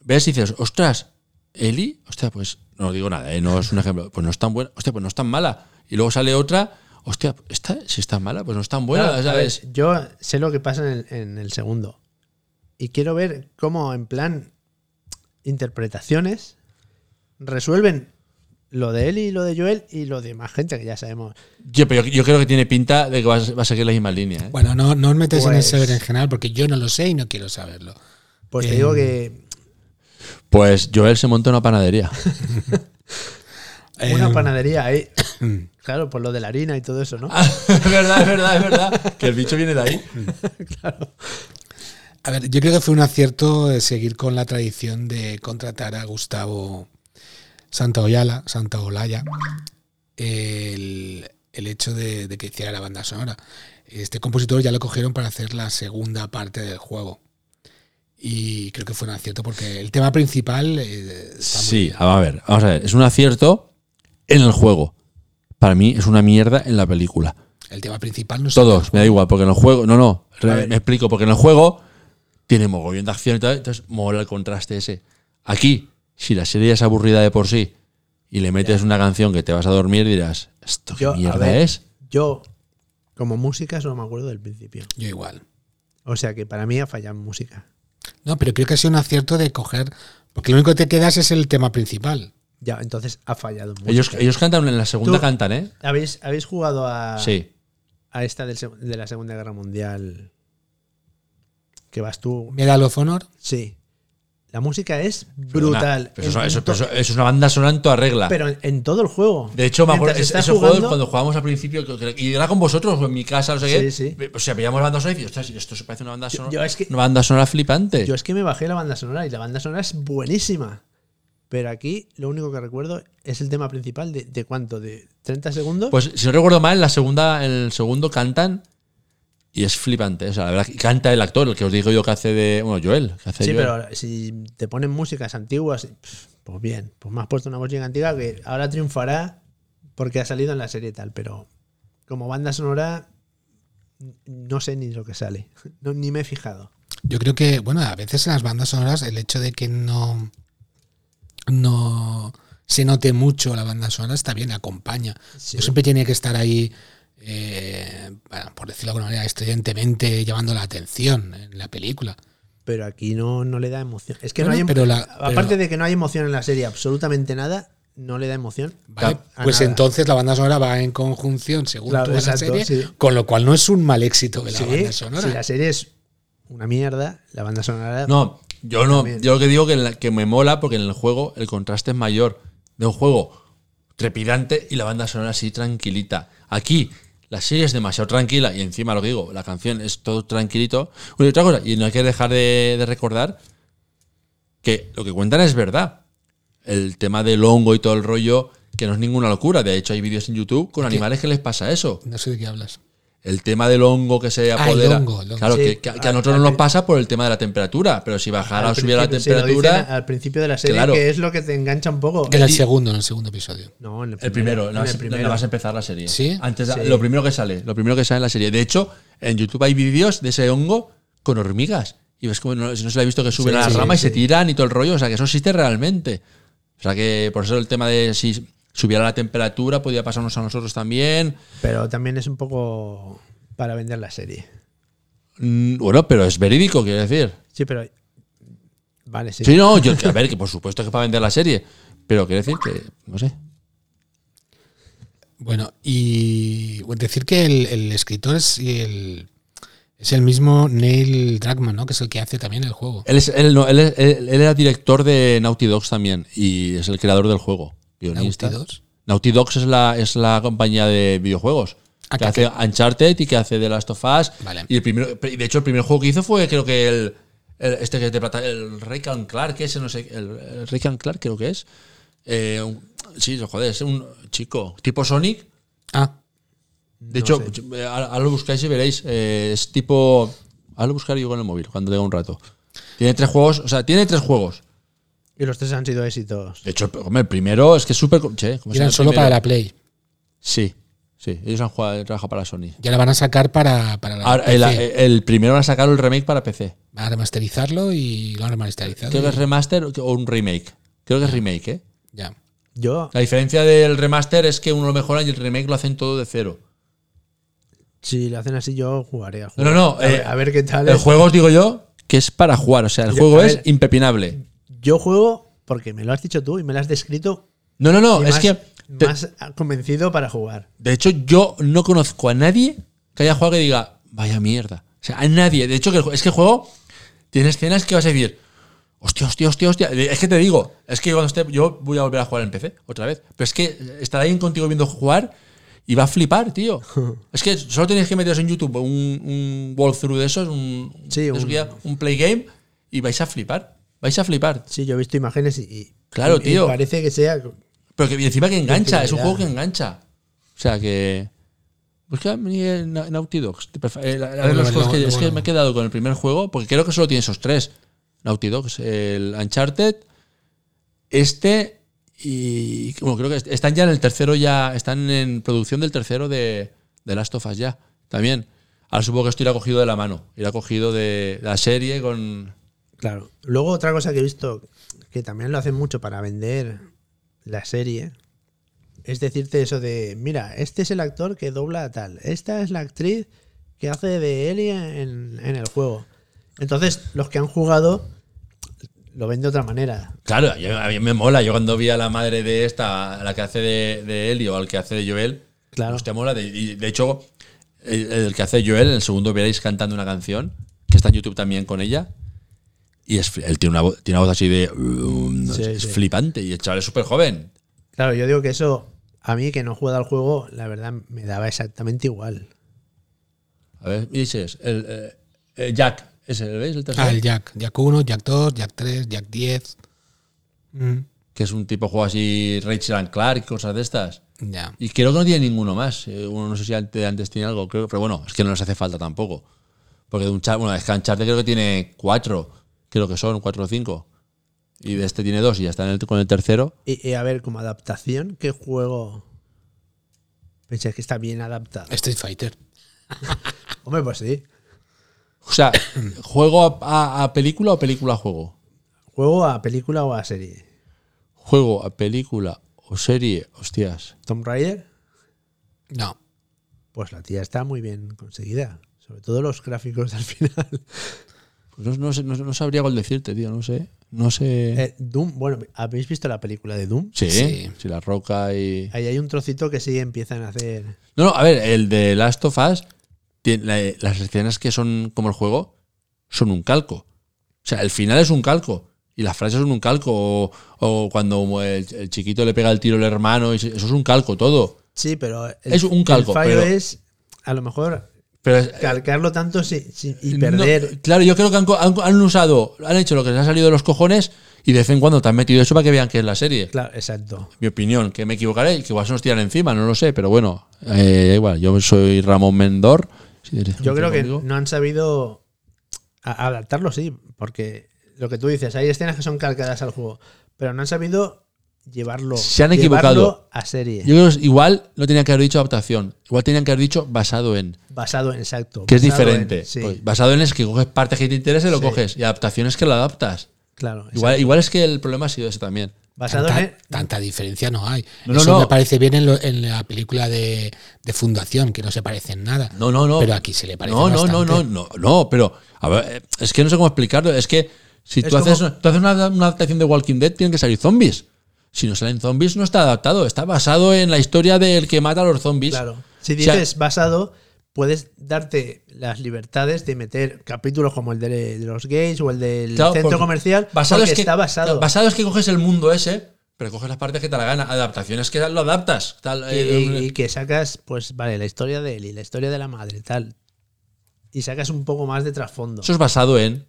ves y dices, ostras, Eli, hostia, pues no digo nada, ¿eh? no es un ejemplo, pues no es tan buena, hostia, pues no es tan mala. Y luego sale otra, hostia, esta, si es tan mala, pues no es tan buena, Claro, a ver, ¿sabes? yo sé lo que pasa en el, en el segundo. Y quiero ver cómo, en plan, interpretaciones, resuelven lo de él y lo de Joel y lo de más gente que ya sabemos. Yo, pero yo, yo creo que tiene pinta de que va a, va a seguir la misma línea. ¿eh? Bueno, no, no os metes en Pues- ese en general porque yo no lo sé y no quiero saberlo. Pues te digo que Pues Joel se monta una panadería. una Em, panadería ahí. <coughs> Claro, por lo de la harina y todo eso, ¿no? <laughs> es verdad, es verdad, es verdad. Que el bicho viene de ahí. <laughs> A ver, yo creo que fue un acierto eh, seguir con la tradición de contratar a Gustavo Santaolalla, Santaolalla, el, el hecho de, de que hiciera la banda sonora. Este compositor ya lo cogieron para hacer la segunda parte del juego. Y creo que fue un acierto porque el tema principal eh, muy Sí, a ver, vamos a ver. Es un acierto en el juego. Para mí es una mierda en la película. El tema principal no es Todos, me da igual, porque en el juego. No, no, me explico, porque en el juego tiene mogollón de acción y tal, entonces mola el contraste ese. Aquí, si la serie es aburrida de por sí y le metes una canción que te vas a dormir, dirás, ¿esto qué Yo, mierda ver, es? Yo, como música, solo me acuerdo del principio. Yo igual. O sea que para mí ha fallado en música. No, pero creo que ha sido un acierto de coger. Porque lo único que te quedas es el tema principal. Ya, entonces ha fallado música. Ellos, ellos cantan en la segunda, Tú- cantan, ¿eh? ¿Habéis, ¿Habéis jugado a, Sí. a esta del de la Segunda Guerra Mundial? Que vas tú. Medal of Honor. Sí. La música es brutal. Pero eso, es una banda sonora en toda regla. pero en, todo el juego. De hecho, me acuerdo, Mientras ese, estás ese juego jugando- cuando jugábamos al principio, y era con vosotros, o en mi casa, no sé qué. Sí, sí. O sea, veíamos la banda sonora y decíamos, esto se parece a una banda Yo- sonora. yo es que- una banda sonora flipante. Yo es que me bajé la banda sonora y la banda sonora es buenísima. Pero aquí lo único que recuerdo es el tema principal de, de cuánto, de 30 segundos. Pues si no recuerdo mal, en la segunda, en el segundo cantan y es flipante. O sea, la verdad, que canta el actor, el que os digo yo que hace de. Bueno, Joel. Que hace sí, Joel. pero si te ponen músicas antiguas, pues bien, pues me has puesto una música antigua que ahora triunfará porque ha salido en la serie y tal, pero como banda sonora no sé ni lo que sale, <laughs> no, ni me he fijado. Yo creo que, bueno, a veces en las bandas sonoras el hecho de que no, no se note mucho la banda sonora está bien, acompaña. Sí. No siempre tiene que estar ahí, eh, bueno, por decirlo de alguna manera, estudiantemente llamando la atención en la película. Pero aquí no, no le da emoción. Es que Bueno, no hay pero la- aparte pero- de que no hay emoción en la serie, absolutamente nada, no le da emoción. Pues nada. entonces la banda sonora va en conjunción según Claro, tú ves la exacto, serie, sí. con lo cual no es un mal éxito de la Sí, banda sonora. si la serie es una mierda, la banda sonora. No, yo no. También. Yo lo que digo que, la- que me mola porque en el juego el contraste es mayor. De un juego trepidante y la banda sonora así tranquilita. Aquí la serie es demasiado tranquila y encima lo que digo, la canción es todo tranquilito. Y otra cosa, y no hay que dejar de, de recordar que lo que cuentan es verdad. El tema del hongo y todo el rollo, que no es ninguna locura. De hecho, hay vídeos en YouTube con animales que les pasa eso. No sé de qué hablas. El tema del hongo que se Ah, el apodera. hongo, el hongo. Claro, Sí, que, que- que a al- nosotros no nos pasa por el tema de la temperatura, pero si bajara o subiera la sí, temperatura. al principio de la serie, Claro. que es lo que te engancha un poco. En el segundo, en el segundo episodio. No, en el, El primero, en no el vas, primero. no vas a empezar la serie. ¿Sí? Antes, Sí. Lo primero que sale, lo primero que sale en la serie. De hecho, en YouTube hay vídeos de ese hongo con hormigas. Y ves como no, no se lo ha visto que suben Sí, a la sí, rama y sí. se tiran y todo el rollo. O sea, que eso existe realmente. O sea, que por eso el tema de si subiera la temperatura podía pasarnos a nosotros también. Pero también es un poco para vender la serie. Mm, Bueno, pero es verídico, quiero decir. Sí, pero. Vale, sí. Sí, no, yo, a ver, que por supuesto que para vender la serie. Pero quiero decir que, no sé. Bueno, y decir que el, el escritor es el, es el mismo Neil Druckmann, ¿no? Que es el que hace también el juego. Él, es, él, no, él, es- él- él era director de Naughty Dogs también y es el creador del juego. Guionista. Naughty Dogs. Naughty Dogs es la, es la compañía de videojuegos. Ah, que que- hace Uncharted y que hace The Last of Us. Vale. Y el primero, de hecho, el primer juego que hizo fue, creo que el. el- este que es de plata, el Raycan Clark, ese no sé. El, el Raycan Clark, creo que es. Eh, un- sí, joder, es un chico tipo Sonic. Ah, De No hecho, sé. eh, ahora ahora lo buscáis y veréis. eh, es tipo. Ahora lo buscaré yo con el móvil cuando tenga un rato. Tiene tres juegos, o sea, tiene tres juegos. Y los tres han sido éxitos. De hecho, hombre, el primero es que es súper. Che, ¿cómo se llama eran solo para la Play. Sí, Sí, ellos han jugado, trabajado para Sony. Ya la van a sacar para, para la Ahora, el, PC. el primero van a sacar el remake para PC. Van a remasterizarlo y lo han remasterizado. Creo que es remaster o un remake. Creo que es remake, ¿eh? Ya. Yo, La diferencia del remaster es que uno lo mejoran y el remake lo hacen todo de cero. si lo hacen así, yo jugaré. a No, jugar. no, no. A, ver, eh, a ver qué tal. El es. juego, os digo yo, que es para jugar. O sea, el Yo- juego es impepinable. Yo juego porque me lo has dicho tú y me lo has descrito. No, no, no. Es más, que. te- más convencido para jugar. de hecho, yo no conozco a nadie que haya jugado que diga, vaya mierda. O sea, a nadie. De hecho, es que el juego tiene escenas que vas a decir, hostia, hostia, hostia, hostia. Es que te digo, es que cuando esté, yo voy a volver a jugar en PC otra vez. Pero es que estará ahí contigo viendo jugar y va a flipar, tío. <laughs> es que solo tenéis que meteros en YouTube un, un walkthrough de esos, un, Sí, un play game y vais a flipar. Vais a flipar. Sí, yo he visto imágenes y. y- Claro, y- y tío. parece que sea. Pero que encima que engancha, es un ya. juego que engancha. O sea que. Busca Naughty Dogs. Es que me he quedado con el primer juego, porque creo que solo tiene esos tres. Naughty Dogs, el Uncharted, este y. Bueno, creo que están ya en el tercero, ya. Están en producción del tercero de, de Last of Us ya. También. Ahora supongo que esto irá cogido de la mano. Irá cogido de la serie con. Claro. Luego, otra cosa que he visto que también lo hacen mucho para vender la serie es decirte eso de: mira, este es el actor que dobla a tal, esta es la actriz que hace de Ellie en, en el juego. Entonces, los que han jugado lo ven de otra manera. Claro, yo- a mí me mola. Yo cuando vi a la madre de esta, a la que hace de, de Ellie o al que hace de Joel, Claro. hostia, mola. De, y de hecho, el, el que hace Joel, en el segundo veréis cantando una canción, que está en YouTube también con ella. Y es, fli- él tiene una, voz, tiene una voz así de. um, Sí, es sí. flipante. Y el chaval es súper joven. Claro, yo digo que eso, a mí que no juega al juego, la verdad me daba exactamente igual. A ver, y ese es. El, eh, eh, Jack, ese, ¿lo veis? El tercero. Ah, el Jack. Jack 1, Jack 2, Jack 3, Jack 10. Mm, Que es un tipo juego así, Rachel and Clark y cosas de estas. ya. Y creo que no tiene ninguno más. Eh, Uno no sé si antes, antes tiene algo, creo, pero bueno, es que no les hace falta tampoco. Porque de un chat, bueno, es que Uncharted creo que tiene cuatro, creo que son cuatro o cinco. Y de este tiene dos y ya está en el- con el tercero. Y, y a ver, como adaptación, ¿qué juego pensáis que está bien adaptado? Street Fighter. <laughs> Hombre, pues sí. O sea, ¿juego a, a- a película o película a juego? ¿Juego a película o a serie? Juego a película o serie, hostias. ¿Tomb Raider? No. Pues la tía está muy bien conseguida. Sobre todo los gráficos al final. Pues no, no sé- no- no sabría cuál decirte, tío, no sé. No sé. Eh, Doom, bueno, ¿habéis visto la película de Doom? sí, sí. sí, la roca y. Ahí hay un trocito que sí empiezan a hacer. No, no, a ver, el de Last of Us, tiene- la- las escenas que son como el juego son un calco. O sea, el final es un calco. Y las frases son un calco. O, o cuando el, el chiquito le pega el tiro al hermano, y eso es un calco todo. Sí, pero el, Es un calco, el fallo pero- es a lo mejor Pero es- calcarlo tanto sí, y no, perder. claro, yo creo que han, co- han- han usado, han hecho lo que les ha salido de los cojones y de vez en cuando te han metido eso para que vean que es la serie. Claro, exacto. Mi opinión, que me equivocaré y que igual se nos tiran encima, no lo sé, pero bueno, eh, da igual, yo soy Ramón Mendor. si Yo creo que no han sabido adaptarlo, sí, porque lo que tú dices, hay escenas que son calcadas al juego, pero no han sabido llevarlo, Se han llevarlo equivocado. a serie, Yo creo que igual no tenían que haber dicho adaptación, igual tenían que haber dicho basado en, basado en exacto. que es diferente. en- sí, Pues basado en es que coges partes que te interesen y lo Sí. coges, y adaptación es que lo adaptas. claro. Igual, igual es que el problema ha sido ese también. basado tanta, en tanta diferencia no hay. No, no, Eso no. me parece bien en, lo- en la película de, de Fundación, que no se parece en nada. No, no, no. Pero aquí se le parece No, no, no, bastante. no, no, no, pero a ver, es que no sé cómo explicarlo. Es que si Es tú, haces, tú haces una, una adaptación de Walking Dead, tienen que salir zombies. Si no salen zombies, no está adaptado. Está basado en la historia del que mata a los zombies. Claro. Si O sea, dices basado, puedes darte las libertades de meter capítulos como el de, de los gays o el del claro, centro comercial, basado es que, está basado. basado es que coges el mundo ese, pero coges las partes que te la gana. Adaptación es que lo adaptas. Tal, y, eh, y que sacas, pues vale, la historia de él y la historia de la madre, tal. Y sacas un poco más de trasfondo. eso es basado en.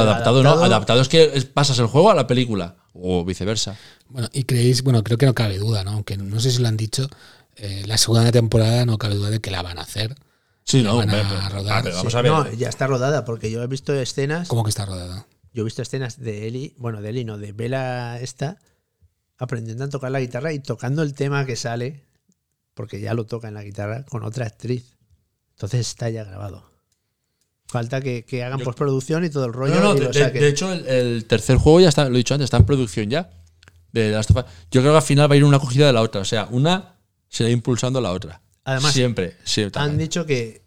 Pero adaptado, no. adaptado- es que pasas el juego a la película. O viceversa. Bueno, y creéis, bueno, creo que no cabe duda, ¿no? Aunque no sé si lo han dicho, eh, la segunda temporada no cabe duda de que la van a hacer. Sí, no, van pero- rodar. a vamos Sí, a ver. No, ya está rodada, porque yo he visto escenas. ¿Cómo que está rodada? Yo he visto escenas de Eli, bueno, de Eli, no, de Bella esta, aprendiendo a tocar la guitarra y tocando el tema que sale. porque ya lo toca en la guitarra con otra actriz. Entonces está ya grabado. Falta que, que hagan postproducción y todo el rollo. No, no, de, de- de hecho, el, el tercer juego ya está, lo he dicho antes, está en producción ya. De Last of Us. Yo creo que al final va a ir una cogida de la otra. O sea, una se irá impulsando a la otra. Además, siempre. siempre. Han dicho que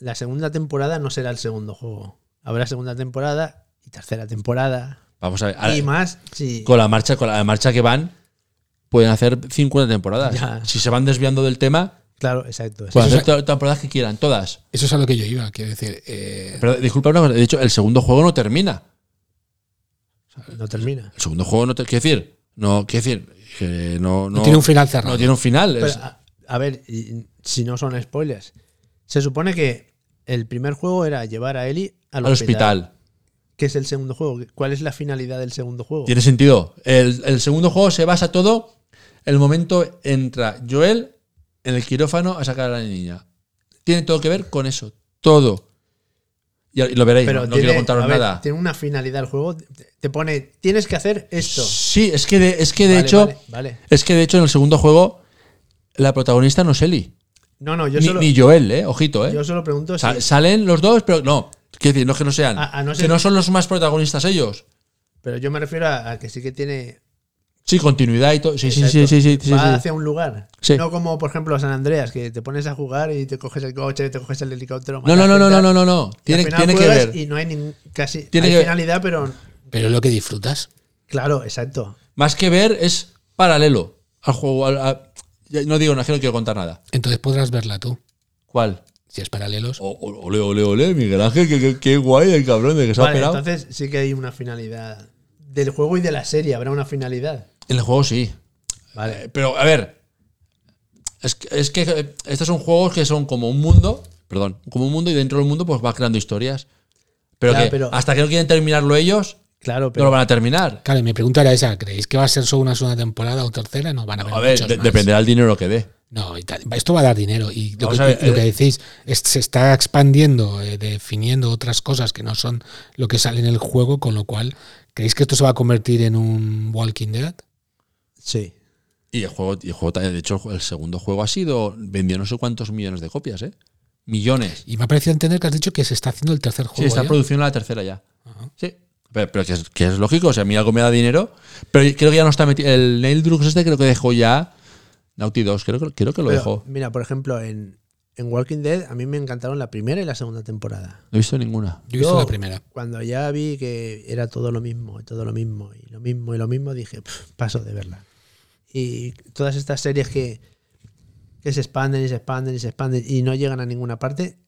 la segunda temporada no será el segundo juego. Habrá segunda temporada y tercera temporada. Vamos a ver. ahora, y más, sí. con la marcha, con la marcha que van, pueden hacer 50 temporadas. Ya. Si se van desviando del tema, Claro, exacto. exacto. pueden hacer to- temporadas que quieran, todas. Eso es a lo que yo iba, quiero decir. eh, Pero disculpa una cosa, de hecho, el segundo juego no termina. No termina. El segundo juego no te. Quiero decir, no, quiero decir, que no, no tiene un final cerrado. No tiene un final. Pero, es- a, a ver, y- si no son spoilers. Se supone que el primer juego era llevar a Ellie al, al hospital. ¿Qué es el segundo juego? ¿Cuál es la finalidad del segundo juego? Tiene sentido. El, el segundo juego se basa todo. El momento entra Joel en el quirófano a sacar a la niña. Tiene todo que ver con eso. Todo. Y, lo veréis. no, no tiene- quiero contaros ver, nada. Tiene una finalidad el juego. Te- pone, tienes que hacer esto. Sí, es que de, es que de Vale, hecho. vale, vale. Es que de hecho en el segundo juego. La protagonista no es Ellie. No, no, yo Ni, solo, ni Joel, eh. Ojito, eh. yo solo pregunto si. Sa- Salen los dos, pero no. Quiero decir, no es que no sean. A- a no que no son los más protagonistas ellos. Pero yo me refiero a, a que sí que tiene. Sí, continuidad y todo. Sí, sí, sí, sí, sí, va sí. hacia un lugar. Sí. No como, por ejemplo, San Andreas, que te pones a jugar y te coges el coche, te coges el helicóptero. No, no, no, no, no, no, no, no. y al Tiene, final tiene que juegas ver. Y no hay casi. Tiene hay que ver. finalidad, pero. Pero es lo que disfrutas. Claro, exacto. Más que ver, es paralelo al juego. no digo, no, es que no quiero contar nada. Entonces podrás verla tú. ¿Cuál? Si es paralelos. O- o- Ole, ole, ole, Miguel Ángel, qué, qué- qué guay el cabrón de que se ha operado. entonces sí que hay una finalidad. Del juego y de la serie habrá una finalidad. En el juego sí. Vale. Eh, Pero, a ver. Es que, es que eh, estos son juegos que son como un mundo. Perdón, como un mundo y dentro del mundo pues va creando historias. Pero que pero- hasta que no quieren terminarlo ellos, Claro, no pero. lo van a terminar. Claro, y mi pregunta era esa. ¿Creéis que va a ser solo una segunda temporada o tercera? No, van a haber A ver, muchos de- más. dependerá del dinero que dé. No, esto va a dar dinero. Y lo, que, ver, lo que eh, decís, es- se está expandiendo, eh, definiendo otras cosas que no son lo que sale en el juego, con lo cual, ¿creéis que esto se va a convertir en un Walking Dead? Sí. Y el juego, y el juego, de hecho, el segundo juego ha sido. Vendió no sé cuántos millones de copias, ¿eh? Millones. Y me ha parecido entender que has dicho que se está haciendo el tercer Sí, juego. está en ya. producción la tercera ya. Sí. Pero, pero que, es, que es lógico, o sea, a mí algo me da dinero. Pero creo que ya no está metido. El Nail Drugs este creo que dejó ya. Naughty 2, creo, que- creo que lo Pero, dejó. Mira, por ejemplo, en, en Walking Dead a mí me encantaron la primera y la segunda temporada. No he visto ninguna. Yo he visto la primera. Cuando ya vi que era todo lo mismo, todo lo mismo, y lo mismo, y lo mismo, dije, "Pff, paso de verla. Y todas estas series que, que se expanden y se expanden y se expanden y no llegan a ninguna parte,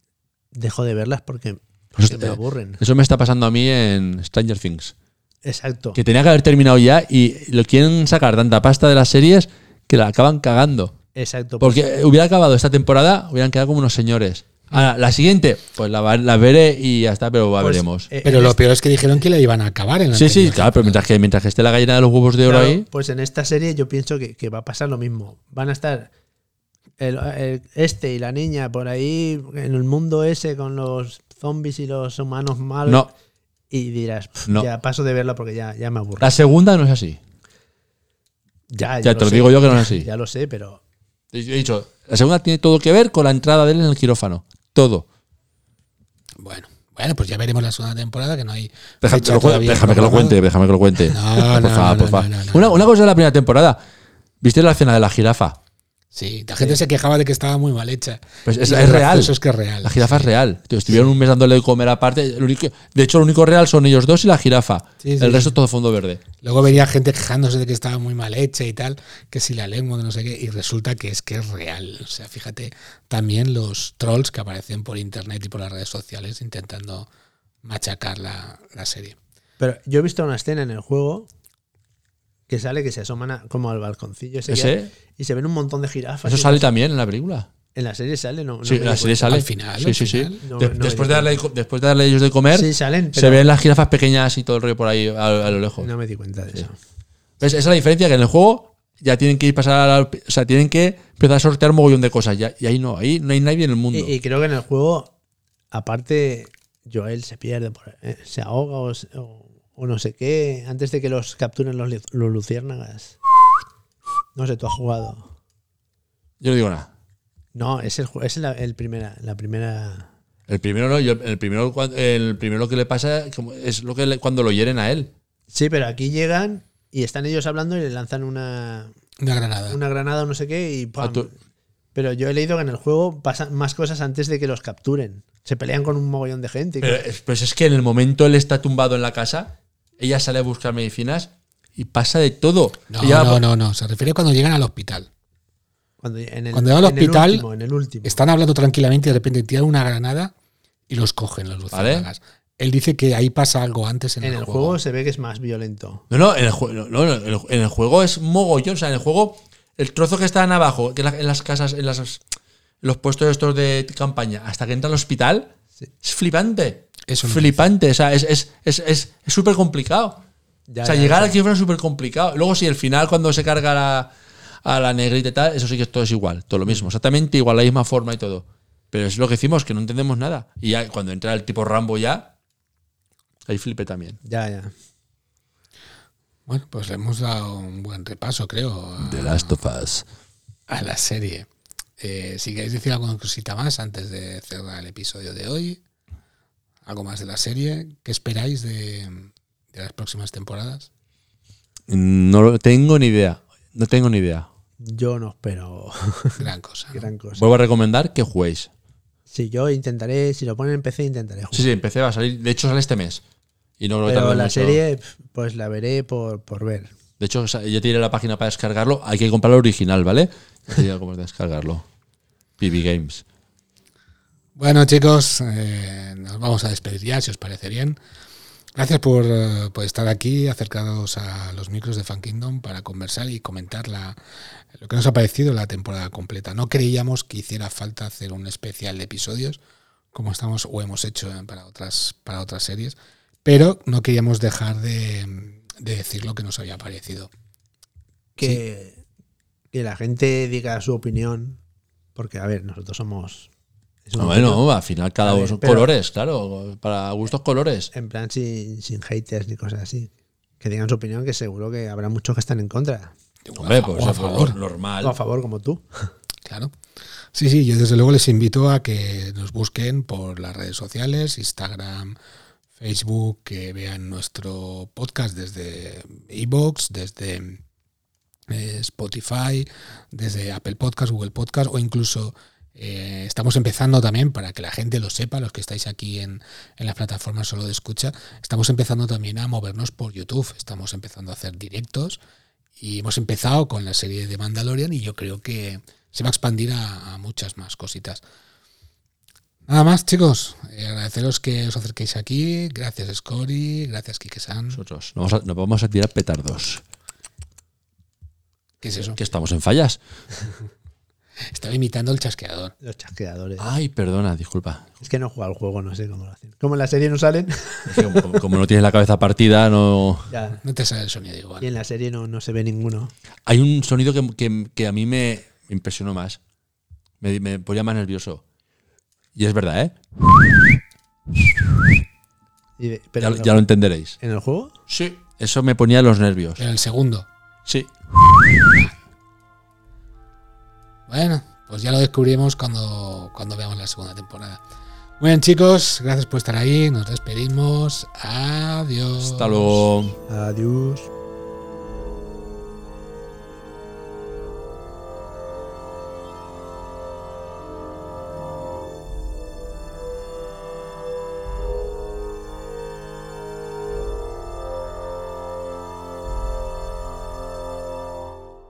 dejo de verlas porque, porque me aburren. Eso me está pasando a mí en Stranger Things. Exacto. Que tenía que haber terminado ya y lo quieren sacar tanta pasta de las series que la acaban cagando. Exacto. pues, Porque hubiera acabado esta temporada, hubieran quedado como unos señores. Ahora, la siguiente, pues la, veré y ya está, pero la pues, veremos. eh, Pero lo peor es que dijeron que la iban a acabar en la sí, sí, anterior claro, pero mientras que, mientras que esté la gallina de los huevos de oro Claro, ahí. Pues en esta serie yo pienso que, que va a pasar lo mismo. Van a estar el- el- este y la niña por ahí en el mundo ese con los zombies y los humanos malos. No, Y dirás, "Pff, No. ya paso de verla porque ya, ya me aburre. la segunda no es así. Ya, Ya te lo digo yo que no es <laughs> así. Ya lo sé, pero He dicho, la segunda tiene todo que ver con la entrada de él en el quirófano. Todo. Bueno, bueno, pues ya veremos la segunda temporada, que no hay. Déjame, que lo, cu- todavía déjame que lo programada. cuente, déjame que lo cuente. No, no, por favor, no, por no, favor. no, no, Una, una cosa de la primera temporada. ¿Viste la escena de la jirafa? Sí, la gente se quejaba de que estaba muy mal hecha. Pues es, real. gracioso es que es real. La jirafa sí. es real. Tío, estuvieron un mes dándole de comer aparte. De hecho, lo único real son ellos dos y la jirafa. Sí, sí, el resto sí. todo fondo verde. Luego venía gente quejándose de que estaba muy mal hecha y tal, que si la lengua, que no sé qué, y resulta que es que es real. O sea, fíjate, también los trolls que aparecen por internet y por las redes sociales intentando machacar la, la serie. Pero yo he visto una escena en el juego que sale que se asoman a- como al balconcillo ese ¿Ese? y se ven un montón de jirafas. Eso sale también en la película. En la serie sale, no. no Sí, en la serie cuenta. sale. Al final, Sí, sí, sí. final. No, De- no me después, de darle, después de darle ellos de comer, Sí, salen, se ven las jirafas pequeñas y todo el rollo por ahí a, a lo lejos. no me di cuenta de eso. ¿Ves? Esa es la diferencia que en el juego ya tienen que ir pasar a la- o sea, tienen que empezar a sortear un mogollón de cosas. Ya, y ahí no, ahí no hay nadie en el mundo. Y, y creo que en el juego, aparte, Joel se pierde, por- eh, se ahoga o, se- o- o no sé qué, antes de que los capturen los, luciérnagas. No sé, tú has jugado. Yo no digo nada. No, es el, es la, el primera, la primera. El primero no, yo, el primero el primero que le pasa es lo que le- cuando lo hieren a él. Sí, pero aquí llegan y están ellos hablando y le lanzan una, Una granada. una granada o no sé qué y ¡pam! Ah, Pero yo he leído que en el juego pasan más cosas antes de que los capturen. Se pelean con un mogollón de gente. Pero pues es que en el momento él está tumbado en la casa, ella sale a buscar medicinas y pasa de todo. No, Ella- no, no, no. Se refiere cuando llegan al hospital. cuando, en el, cuando llega al en el hospital, último, en el último. Están hablando tranquilamente y de repente tiran una granada y los cogen los luciérnagas. Él dice que ahí pasa algo antes en, en el juego se ve que es más violento. No, no, en el, jue- no, no, en el- en el juego es mogollón. O sea, en el juego, el trozo que están abajo, que la- en las casas, en las, los puestos estos de campaña, hasta que entra al hospital, Sí. es flipante. Eso flipante. O sea, es súper es, es, es complicado. Ya, o sea, ya, llegar ya. aquí fuera súper complicado. Luego, sí, el final, cuando se carga la- a la negrita y tal, eso sí que todo es igual, todo lo mismo, exactamente igual, la misma forma y todo. Pero es lo que decimos, que no entendemos nada. Y ya cuando entra el tipo Rambo ya, ahí flipe también. Ya, ya. Bueno, pues le hemos dado un buen repaso, creo, a, Last of Us. a la serie. Eh, si queréis decir alguna cosita más antes de cerrar el episodio de hoy, algo más de la serie, ¿qué esperáis de, de las próximas temporadas? No lo- tengo ni idea. No tengo ni idea. Yo no espero <laughs> Gran cosa. ¿no? gran cosa. Vuelvo a recomendar que juguéis. Sí, yo intentaré, si lo ponen en PC, intentaré jugar. Sí, sí, empecé, va a salir. De hecho, sale este mes. Y no lo Pero la mucho. serie, pues la veré por, por ver. De hecho, yo te diré la página para descargarlo. Hay que comprar el original, ¿vale? Ya cómo descargarlo. PB Games. Bueno, chicos, eh, nos vamos a despedir ya, si os parece bien. Gracias por, eh, por estar aquí, acercados a los micros de Fan Kingdom para conversar y comentar la, lo que nos ha parecido la temporada completa. No creíamos que hiciera falta hacer un especial de episodios, como estamos o hemos hecho para otras, para otras series, pero no queríamos dejar de, de decir lo que nos había parecido. Que, que la gente diga su opinión. Porque, a ver, nosotros somos. Opinión, Bueno, al final cada uno son colores, claro. Para gustos colores. En plan, sin, sin haters ni cosas así. Que digan su opinión, que seguro que habrá muchos que están en contra. Hombre, O a- pues o a favor. normal. O a favor, como tú. <laughs> Claro. Sí, sí, yo desde luego les invito a que nos busquen por las redes sociales, Instagram, Facebook, que vean nuestro podcast desde iBox, desde eh, Spotify, desde Apple Podcast, Google Podcast o incluso eh, estamos empezando también, para que la gente lo sepa, los que estáis aquí en, en las plataformas solo de escucha, estamos empezando también a movernos por YouTube, estamos empezando a hacer directos y hemos empezado con la serie de Mandalorian y yo creo que se va a expandir a, a muchas más cositas. Nada más, chicos. Eh, agradeceros que os acerquéis aquí. Gracias, Scori. Gracias, Kike-san. Nosotros nos vamos, a, nos vamos a tirar petardos. ¿Qué es eso? Que estamos en fallas. <laughs> Estaba imitando el chasqueador. Los chasqueadores. Ay, perdona, disculpa. Es que no he jugado al juego, no sé cómo lo hacen. Como en la serie no salen, Es que como, como no tienes la cabeza partida, no. ya. No te sale el sonido igual. Y en la serie no, no se ve ninguno. Hay un sonido que, que- que a mí me impresionó más. Me, me ponía más nervioso. Y es verdad, ¿eh? Y de- pero Ya, en, lo entenderéis. ¿en el juego? Sí. Eso me ponía los nervios. Pero el segundo. Sí. Bueno, pues ya lo descubriremos cuando, cuando veamos la segunda temporada. Muy bien, chicos. Gracias por estar ahí. Nos despedimos. Adiós. Hasta luego. Adiós.